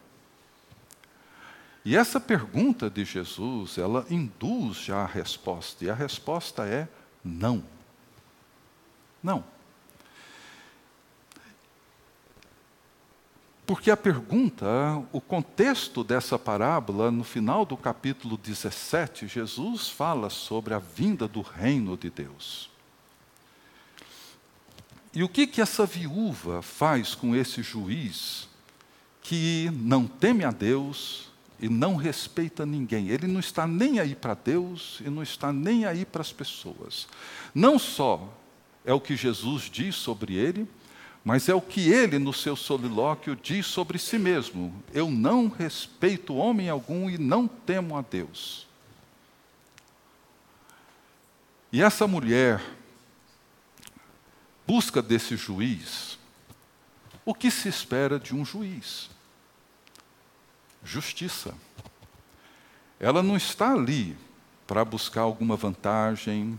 E essa pergunta de Jesus, ela induz já a resposta, e a resposta é não. Não. Porque a pergunta, o contexto dessa parábola, no final do capítulo 17, Jesus fala sobre a vinda do reino de Deus. E o que que essa viúva faz com esse juiz que não teme a Deus, e não respeita ninguém. Ele não está nem aí para Deus e não está nem aí para as pessoas. Não só é o que Jesus diz sobre ele, mas é o que ele, no seu solilóquio, diz sobre si mesmo: Eu não respeito homem algum e não temo a Deus. E essa mulher busca desse juiz O que se espera de um juiz? Justiça. Ela não está ali para buscar alguma vantagem,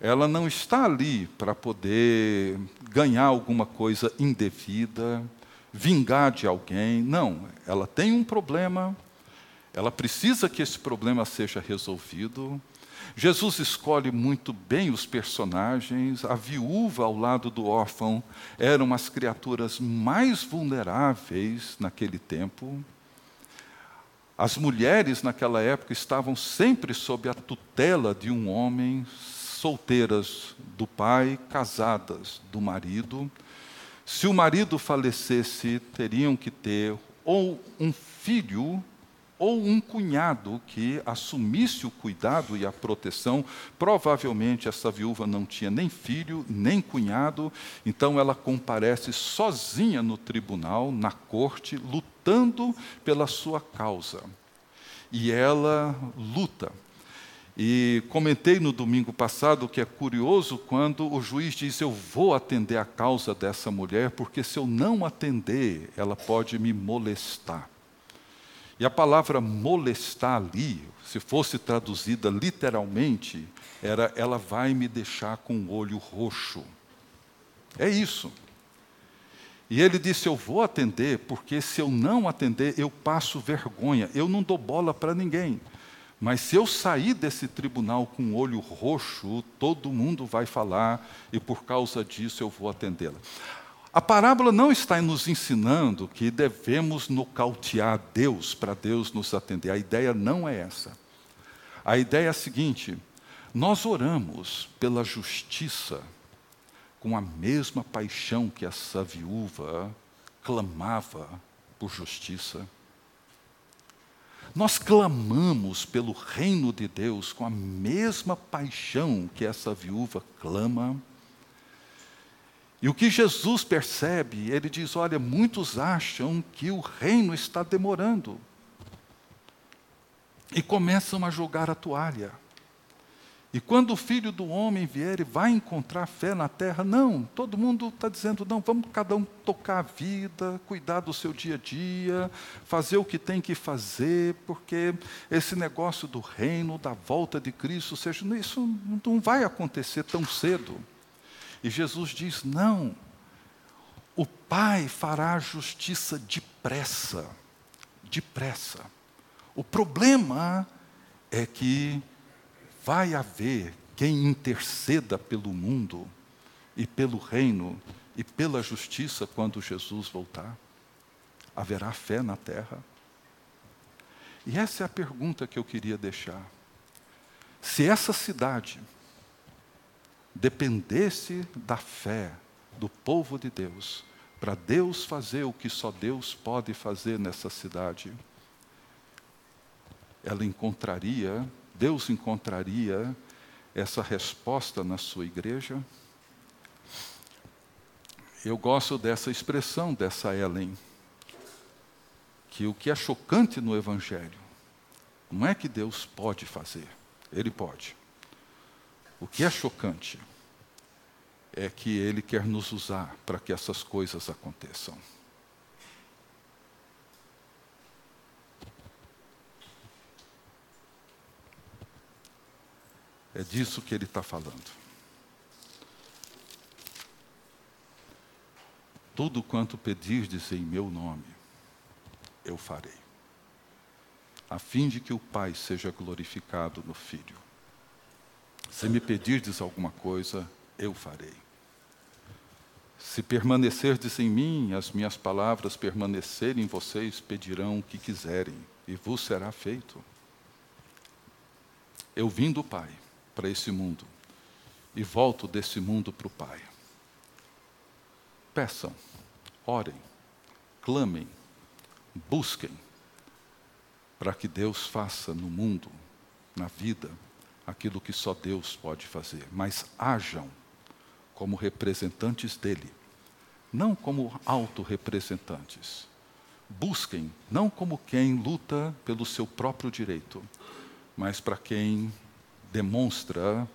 ela não está ali para poder ganhar alguma coisa indevida, vingar de alguém. Não, ela tem um problema, ela precisa que esse problema seja resolvido. Jesus escolhe muito bem os personagens. A viúva ao lado do órfão eram as criaturas mais vulneráveis naquele tempo. As mulheres naquela época estavam sempre sob a tutela de um homem, solteiras do pai, casadas do marido. Se o marido falecesse, teriam que ter ou um filho ou um cunhado que assumisse o cuidado e a proteção. Provavelmente essa viúva não tinha nem filho, nem cunhado, então ela comparece sozinha no tribunal, na corte, lutando pela sua causa. E ela luta. E comentei no domingo passado que é curioso quando o juiz diz: Eu vou atender a causa dessa mulher, porque se eu não atender, ela pode me molestar. E a palavra molestar ali, se fosse traduzida literalmente, era ela vai me deixar com o olho roxo. É isso. E ele disse: Eu vou atender, porque se eu não atender, eu passo vergonha. Eu não dou bola para ninguém. Mas se eu sair desse tribunal com o olho roxo, todo mundo vai falar, e por causa disso eu vou atendê-la. A parábola não está nos ensinando que devemos nocautear Deus para Deus nos atender. A ideia não é essa. A ideia é a seguinte: nós oramos pela justiça com a mesma paixão que essa viúva clamava por justiça. Nós clamamos pelo reino de Deus com a mesma paixão que essa viúva clama. E o que Jesus percebe, ele diz: olha, muitos acham que o reino está demorando. E começam a jogar a toalha. E quando o filho do homem vier e vai encontrar fé na terra, não, todo mundo está dizendo, não, vamos cada um tocar a vida, cuidar do seu dia a dia, fazer o que tem que fazer, porque esse negócio do reino, da volta de Cristo, seja, isso não vai acontecer tão cedo. E Jesus diz: não, o Pai fará justiça depressa, depressa. O problema é que vai haver quem interceda pelo mundo e pelo reino e pela justiça quando Jesus voltar. Haverá fé na terra? E essa é a pergunta que eu queria deixar. Se essa cidade dependesse da fé do povo de Deus, para Deus fazer o que só Deus pode fazer nessa cidade, ela encontraria, Deus encontraria essa resposta na sua igreja. Eu gosto dessa expressão dessa Ellen, que o que é chocante no Evangelho não é que Deus pode fazer, Ele pode. O que é chocante é que Ele quer nos usar para que essas coisas aconteçam. É disso que Ele está falando. Tudo quanto pedirdes em meu nome, eu farei, a fim de que o Pai seja glorificado no Filho. Se me pedirdes alguma coisa, eu farei. Se permanecerdes em mim, as minhas palavras permanecerem em vocês, pedirão o que quiserem, e vos será feito. Eu vim do Pai para esse mundo, e volto desse mundo para o Pai. Peçam, orem, clamem, busquem, para que Deus faça no mundo, na vida, aquilo que só Deus pode fazer, mas hajam como representantes dele, não como autorrepresentantes. Busquem não como quem luta pelo seu próprio direito, mas para quem demonstra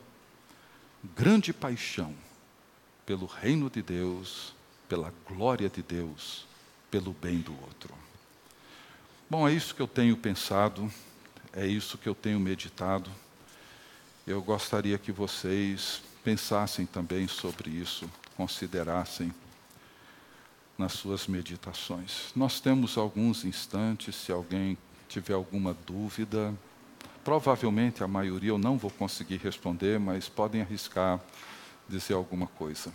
grande paixão pelo reino de Deus pela glória de Deus, pelo bem do outro. Bom, é isso que eu tenho pensado, é isso que eu tenho meditado. Eu gostaria que vocês pensassem também sobre isso, considerassem nas suas meditações. Nós temos alguns instantes, se alguém tiver alguma dúvida, provavelmente a maioria eu não vou conseguir responder, mas podem arriscar dizer alguma coisa.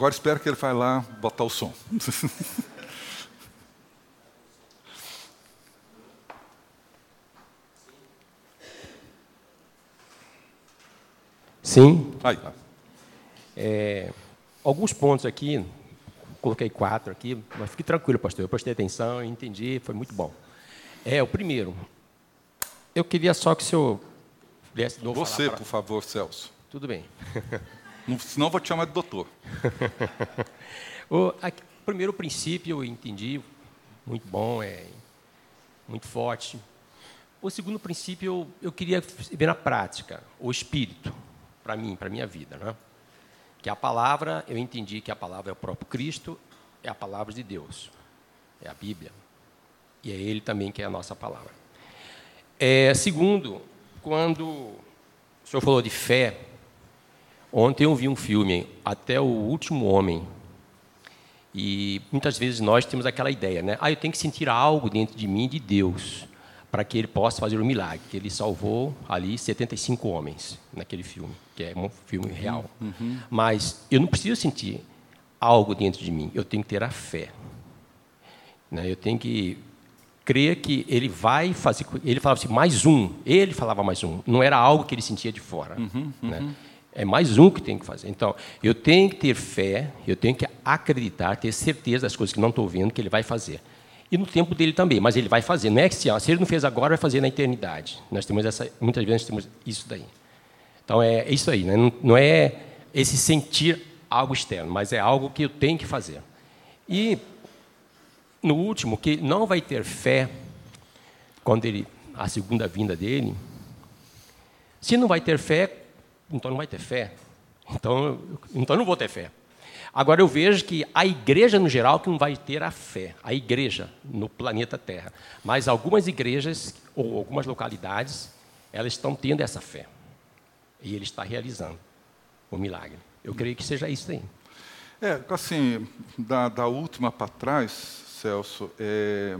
Agora espero que ele vai lá botar o som. Sim. Aí. É, alguns pontos aqui, coloquei quatro aqui, mas fique tranquilo, pastor. Eu prestei atenção, entendi, foi muito bom. É, o primeiro, eu queria só que o senhor pudesse Você, falar por favor, Celso. Tudo bem. Não- Senão vou te chamar de doutor. O aqui, primeiro princípio eu entendi, muito bom, é muito forte. O segundo princípio eu, eu queria ver na prática, o espírito, para mim, para minha vida, né? Que a palavra, eu entendi que a palavra é o próprio Cristo, é a palavra de Deus, é a Bíblia. E é Ele também que é a nossa palavra. É, segundo, quando o senhor falou de fé, ontem eu vi um filme, Até o Último Homem, e muitas vezes nós temos aquela ideia, né? Ah, eu tenho que sentir algo dentro de mim de Deus para que ele possa fazer o milagre. Que ele salvou ali 75 homens naquele filme, que é um filme real. Mas eu não preciso sentir algo dentro de mim. Eu tenho que ter a fé. Né? Eu tenho que crer que ele vai fazer. Ele falava assim, mais um. Ele falava mais um. Não era algo que ele sentia de fora. Né? É mais um que tem que fazer. Então, eu tenho que ter fé, eu tenho que acreditar, ter certeza das coisas que não estou vendo que ele vai fazer. E no tempo dele também, mas ele vai fazer. Não é que se, se ele não fez agora, vai fazer na eternidade. Nós temos essa, muitas vezes temos isso daí. Então é isso aí, né? não, não é esse sentir algo externo, mas é algo que eu tenho que fazer. E no último, que não vai ter fé quando ele a segunda vinda dele. Se não vai ter fé, então não vai ter fé. Então, então não vou ter fé. Agora eu vejo que a igreja no geral que não vai ter a fé, a igreja no planeta Terra. Mas algumas igrejas ou algumas localidades, elas estão tendo essa fé. E ele está realizando o milagre. Eu creio que seja isso aí. É, assim, da, da última para trás, Celso, é,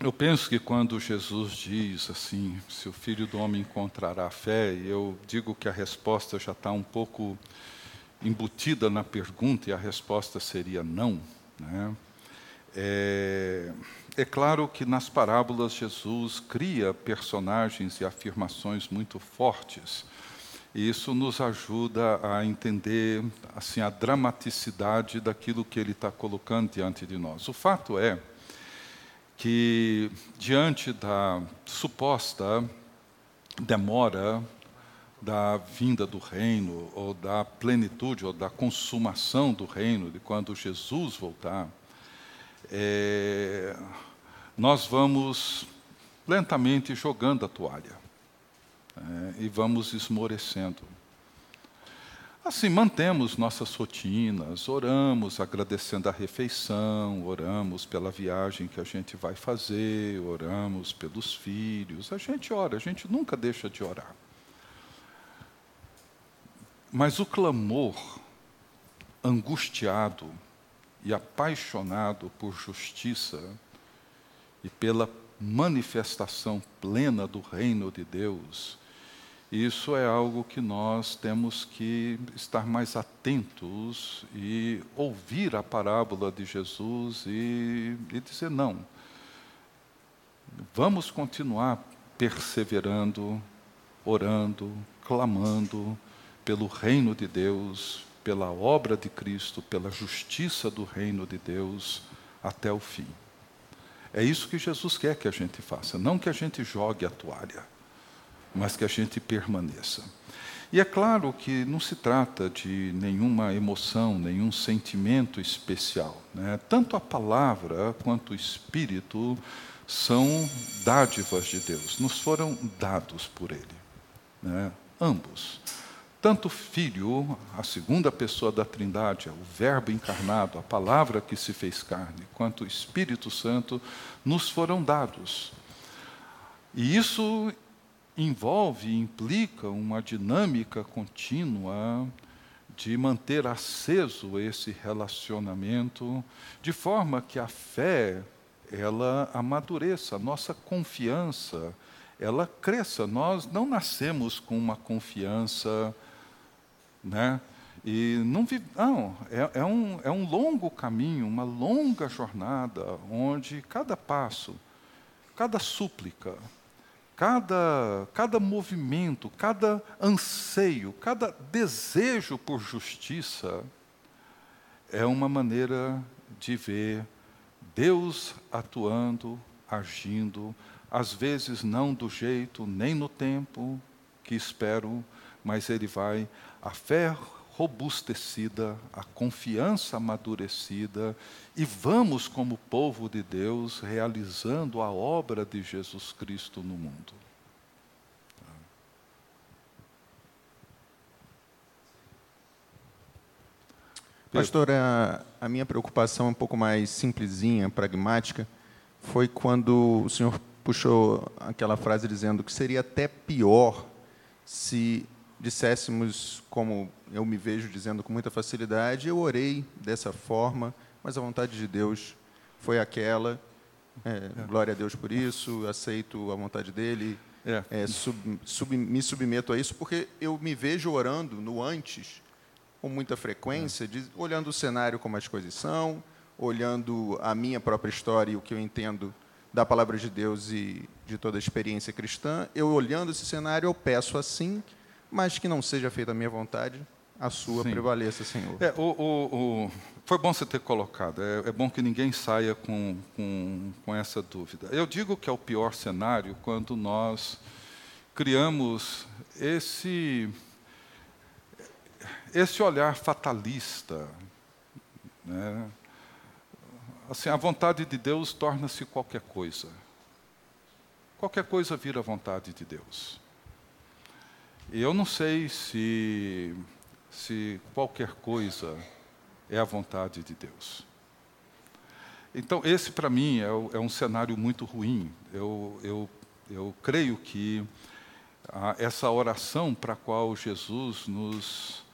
eu penso que quando Jesus diz assim, se o Filho do Homem encontrará fé, eu digo que a resposta já está um pouco embutida na pergunta e a resposta seria não. Né? É, é claro que nas parábolas Jesus cria personagens e afirmações muito fortes. E isso nos ajuda a entender assim a dramaticidade daquilo que ele está colocando diante de nós. O fato é que diante da suposta demora da vinda do reino ou da plenitude ou da consumação do reino de quando Jesus voltar, é, nós vamos lentamente jogando a toalha é, e vamos esmorecendo. Assim, mantemos nossas rotinas, oramos agradecendo a refeição, oramos pela viagem que a gente vai fazer, oramos pelos filhos, a gente ora, a gente nunca deixa de orar. Mas o clamor angustiado e apaixonado por justiça e pela manifestação plena do reino de Deus, isso é algo que nós temos que estar mais atentos e ouvir a parábola de Jesus e, e dizer: não, vamos continuar perseverando, orando, clamando pelo reino de Deus, pela obra de Cristo, pela justiça do reino de Deus até o fim. É isso que Jesus quer que a gente faça, não que a gente jogue a toalha, mas que a gente permaneça. E é claro que não se trata de nenhuma emoção, nenhum sentimento especial. Né? Tanto a palavra quanto o Espírito são dádivas de Deus, nos foram dados por Ele. Né? Ambos. Tanto o Filho, a segunda pessoa da Trindade, o Verbo encarnado, a palavra que se fez carne, quanto o Espírito Santo, nos foram dados. E isso envolve, implica uma dinâmica contínua de manter aceso esse relacionamento, de forma que a fé ela amadureça, a nossa confiança ela cresça. Nós não nascemos com uma confiança, né? E não, não é, é, um, é um longo caminho, uma longa jornada, onde cada passo, cada súplica, cada, cada movimento, cada anseio, cada desejo por justiça é uma maneira de ver Deus atuando, agindo, às vezes não do jeito nem no tempo que espero, mas Ele vai, a fé robustecida, a confiança amadurecida, e vamos, como povo de Deus, realizando a obra de Jesus Cristo no mundo. Pastor, a, a, minha preocupação é um pouco mais simplesinha, pragmática, foi quando o senhor puxou aquela frase dizendo que seria até pior se disséssemos, como eu me vejo dizendo com muita facilidade, eu orei dessa forma, mas a vontade de Deus foi aquela. É, é. Glória a Deus por isso, aceito a vontade dele, é. É, sub, sub, me submeto a isso, porque eu me vejo orando no antes com muita frequência, de, olhando o cenário como as coisas são, olhando a minha própria história e o que eu entendo da palavra de Deus e de toda a experiência cristã. Eu olhando esse cenário, eu peço assim mas que não seja feita a minha vontade, a sua Sim. prevaleça, Senhor. É, o, o, o, foi bom você ter colocado, é, é, bom que ninguém saia com, com, com essa dúvida. Eu digo que é o pior cenário quando nós criamos esse, esse olhar fatalista. Né? Assim, a vontade de Deus torna-se qualquer coisa. Qualquer coisa vira vontade de Deus. Eu não sei se, se qualquer coisa é a vontade de Deus. Então, esse para mim é, é, um cenário muito ruim. Eu, eu, eu creio que a, essa oração para a qual Jesus nos,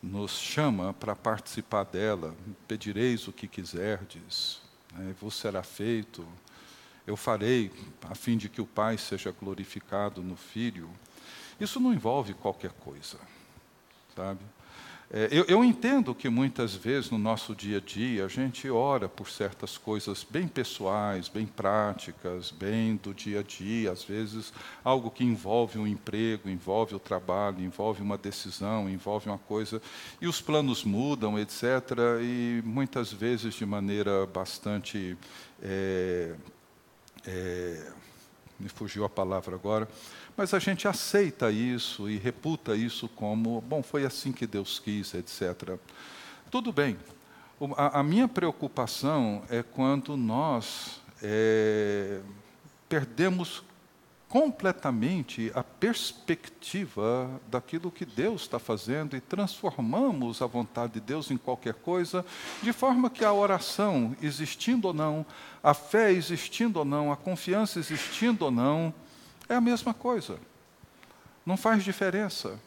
nos chama para participar dela, pedireis o que quiserdes, né, vos será feito, eu farei, a fim de que o Pai seja glorificado no Filho. Isso não envolve qualquer coisa, sabe? É, eu, eu, entendo que muitas vezes no nosso dia a dia a gente ora por certas coisas bem pessoais, bem práticas, bem do dia a dia, às vezes algo que envolve um emprego, envolve o trabalho, envolve uma decisão, envolve uma coisa, e os planos mudam, etc. E muitas vezes de maneira bastante. É, é, me fugiu a palavra agora, mas a gente aceita isso e reputa isso como, bom, foi assim que Deus quis, etc. Tudo bem. A, a minha preocupação é quando nós é, perdemos completamente a perspectiva daquilo que Deus está fazendo e transformamos a vontade de Deus em qualquer coisa, de forma que a oração, existindo ou não, a fé existindo ou não, a confiança existindo ou não, é a mesma coisa. Não faz diferença.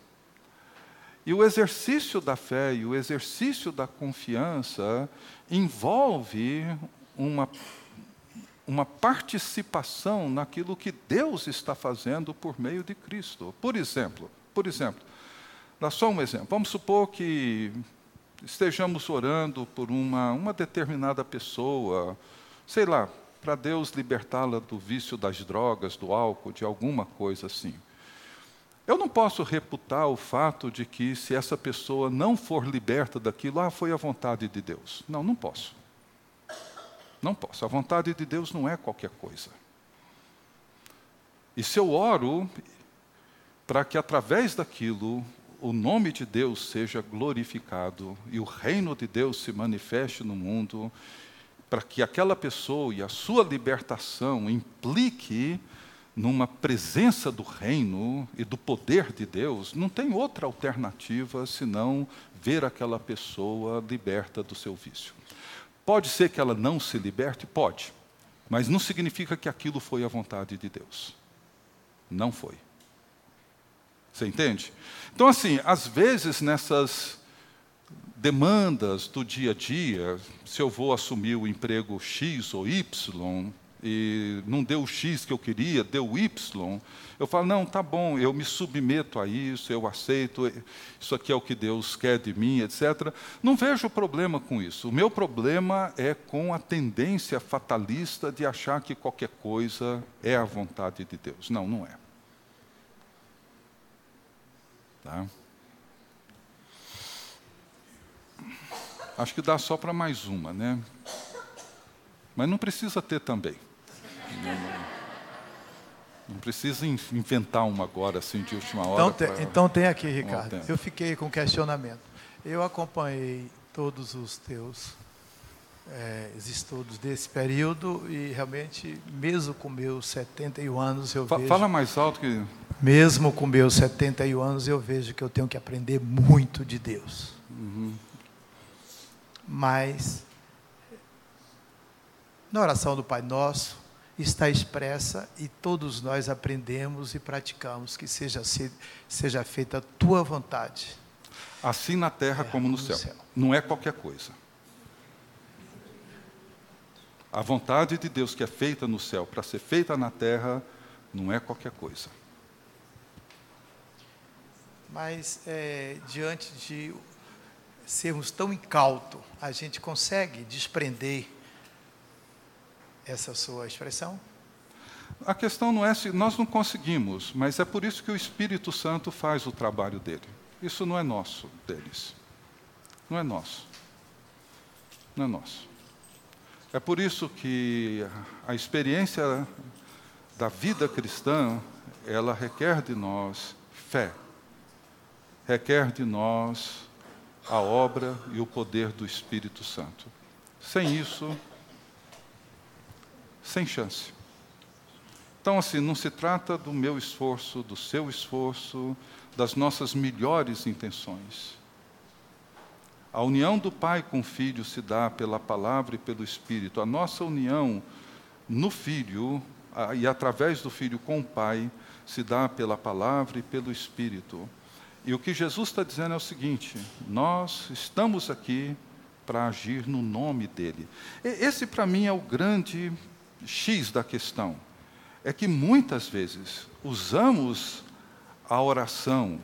E o exercício da fé e o exercício da confiança envolve uma uma participação naquilo que Deus está fazendo por meio de Cristo. Por exemplo, por exemplo, dá só um exemplo. Vamos supor que estejamos orando por uma, uma determinada pessoa, sei lá, para Deus libertá-la do vício das drogas, do álcool, de alguma coisa assim. Eu não posso reputar o fato de que se essa pessoa não for liberta daquilo, ah, foi a vontade de Deus. Não, não posso. Não posso. A vontade de Deus não é qualquer coisa. E se eu oro para que através daquilo o nome de Deus seja glorificado e o reino de Deus se manifeste no mundo, para que aquela pessoa e a sua libertação implique numa presença do reino e do poder de Deus, não tem outra alternativa senão ver aquela pessoa liberta do seu vício. Pode ser que ela não se liberte? Pode. Mas não significa que aquilo foi a vontade de Deus. Não foi. Você entende? Então, assim, às vezes nessas demandas do dia a dia, se eu vou assumir o emprego X ou Y, e não deu o X que eu queria, deu o Y, eu falo, não, tá bom, eu me submeto a isso, eu aceito, isso aqui é o que Deus quer de mim, etc. Não vejo problema com isso. O meu problema é com a tendência fatalista de achar que qualquer coisa é a vontade de Deus. Não, não é. Tá? Acho que dá só para mais uma, né? Mas não precisa ter também. Não precisa inventar uma agora, assim, de última hora. Então, tem, pra... então tem aqui, Ricardo. Eu fiquei com questionamento. Eu acompanhei todos os teus é, estudos desse período e realmente, mesmo com meus 71 anos, eu Fa vejo... Fala mais alto que... Mesmo com meus 71 anos, eu vejo que eu tenho que aprender muito de Deus. Uhum. Mas, na oração do Pai Nosso, está expressa e todos nós aprendemos e praticamos que seja, seja feita a tua vontade. Assim na terra como no, no céu. céu. Não é qualquer coisa. A vontade de Deus que é feita no céu para ser feita na terra não é qualquer coisa. Mas é, diante de sermos tão incauto, a gente consegue desprender essa sua expressão? A questão não é se nós não conseguimos, mas é por isso que o Espírito Santo faz o trabalho dele. Isso não é nosso, deles. Não é nosso. Não é nosso. É por isso que a experiência da vida cristã, ela requer de nós fé. Requer de nós a obra e o poder do Espírito Santo. Sem isso, sem chance. Então, assim, não se trata do meu esforço, do seu esforço, das nossas melhores intenções. A união do Pai com o Filho se dá pela palavra e pelo Espírito. A nossa união no Filho e através do Filho com o Pai se dá pela palavra e pelo Espírito. E o que Jesus está dizendo é o seguinte: nós estamos aqui para agir no nome dele. Esse, para mim, é o grande X da questão é que muitas vezes usamos a oração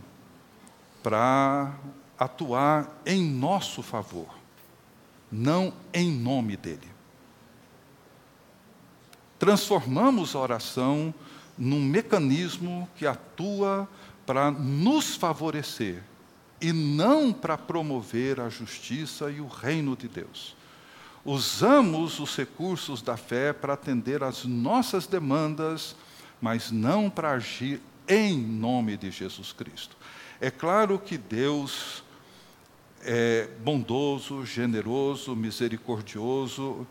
para atuar em nosso favor, não em nome dele. Transformamos a oração num mecanismo que atua para nos favorecer e não para promover a justiça e o reino de Deus usamos os recursos da fé para atender às nossas demandas, mas não para agir em nome de Jesus Cristo. É claro que Deus é bondoso, generoso, misericordioso,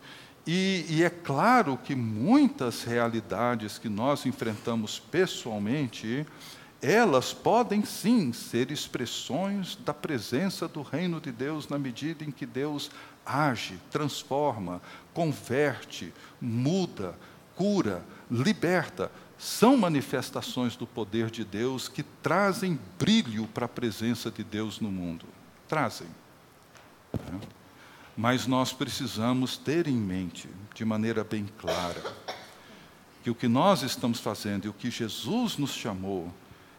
e, e, é claro que muitas realidades que nós enfrentamos pessoalmente, elas podem sim ser expressões da presença do reino de Deus na medida em que Deus age, transforma, converte, muda, cura, liberta. São manifestações do poder de Deus que trazem brilho para a presença de Deus no mundo. Trazem. Né? Mas nós precisamos ter em mente, de maneira bem clara, que o que nós estamos fazendo e o que Jesus nos chamou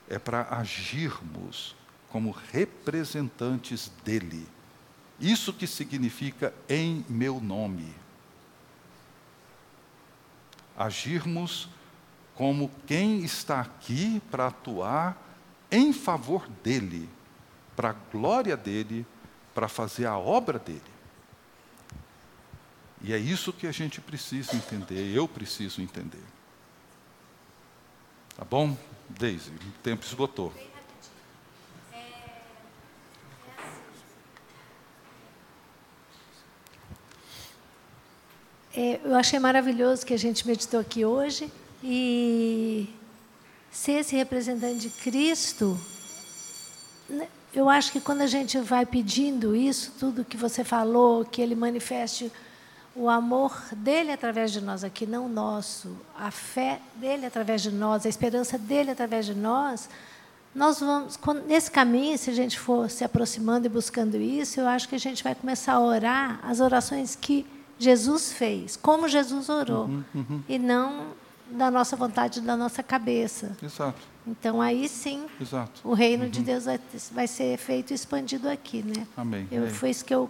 é para agirmos como representantes dele isso que significa em meu nome. Agirmos como quem está aqui para atuar em favor dele, para a glória dele, para fazer a obra dele. E é isso que a gente precisa entender, eu preciso entender. Tá bom? Deise, o tempo esgotou. É, eu achei maravilhoso que a gente meditou aqui hoje e ser esse representante de Cristo, né, eu acho que quando a gente vai pedindo isso, tudo que você falou, que ele manifeste o amor dele através de nós aqui, não nosso, a fé dele através de nós, a esperança dele através de nós, nós vamos, nesse caminho, se a gente for se aproximando e buscando isso, eu acho que a gente vai começar a orar as orações que Jesus fez, como Jesus orou, uhum, uhum. e não da nossa vontade, da nossa cabeça. Exato. Então aí sim, Exato. o reino uhum. de Deus vai, vai, ser feito e expandido aqui, né? Amém. Eu, é. Foi isso que eu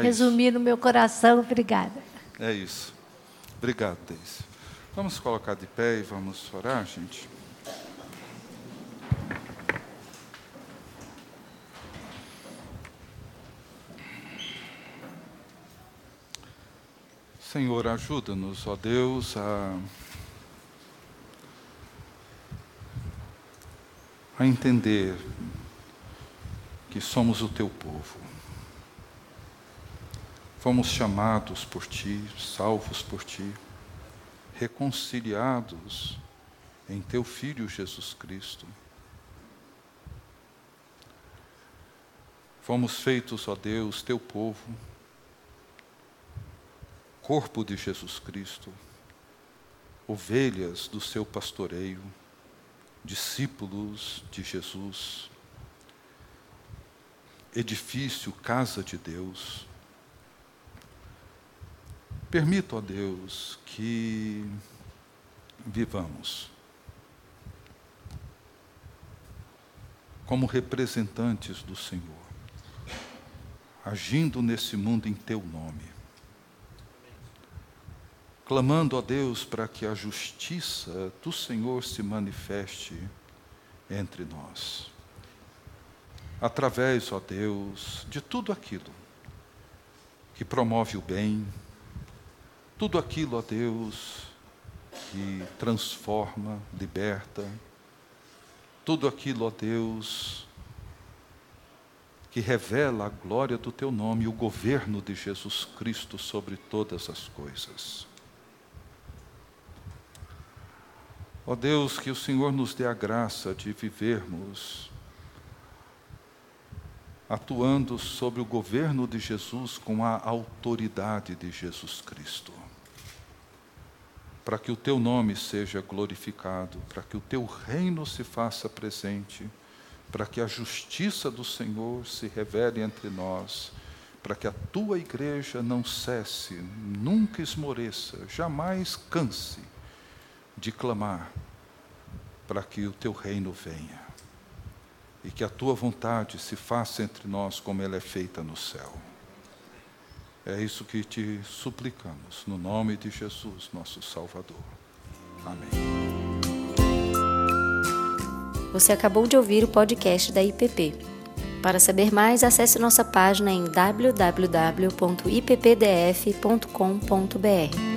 é resumi isso. no meu coração. Obrigada. É isso. Obrigado, Deise. Vamos colocar de pé e vamos orar, gente. Senhor, ajuda-nos, ó Deus, a, a entender que somos o teu povo. Fomos chamados por ti, salvos por ti, reconciliados em teu Filho Jesus Cristo. Fomos feitos, ó Deus, teu povo corpo de Jesus Cristo, ovelhas do seu pastoreio, discípulos de Jesus, edifício, casa de Deus. Permita, ó Deus, que vivamos como representantes do Senhor, agindo nesse mundo em teu nome clamando a Deus para que a justiça do Senhor se manifeste entre nós. Através, ó Deus, de tudo aquilo que promove o bem, tudo aquilo, ó Deus, que transforma, liberta, tudo aquilo, ó Deus, que revela a glória do Teu nome e o governo de Jesus Cristo sobre todas as coisas. Ó Deus, que o Senhor nos dê a graça de vivermos atuando sobre o governo de Jesus com a autoridade de Jesus Cristo. Para que o teu nome seja glorificado, para que o teu reino se faça presente, para que a justiça do Senhor se revele entre nós, para que a tua igreja não cesse, nunca esmoreça, jamais canse de clamar para que o teu reino venha e que a tua vontade se faça entre nós como ela é feita no céu. É isso que te suplicamos, no nome de Jesus, nosso Salvador. Amém. Você acabou de ouvir o podcast da IPP. Para saber mais, acesse nossa página em www.ippdf.com.br.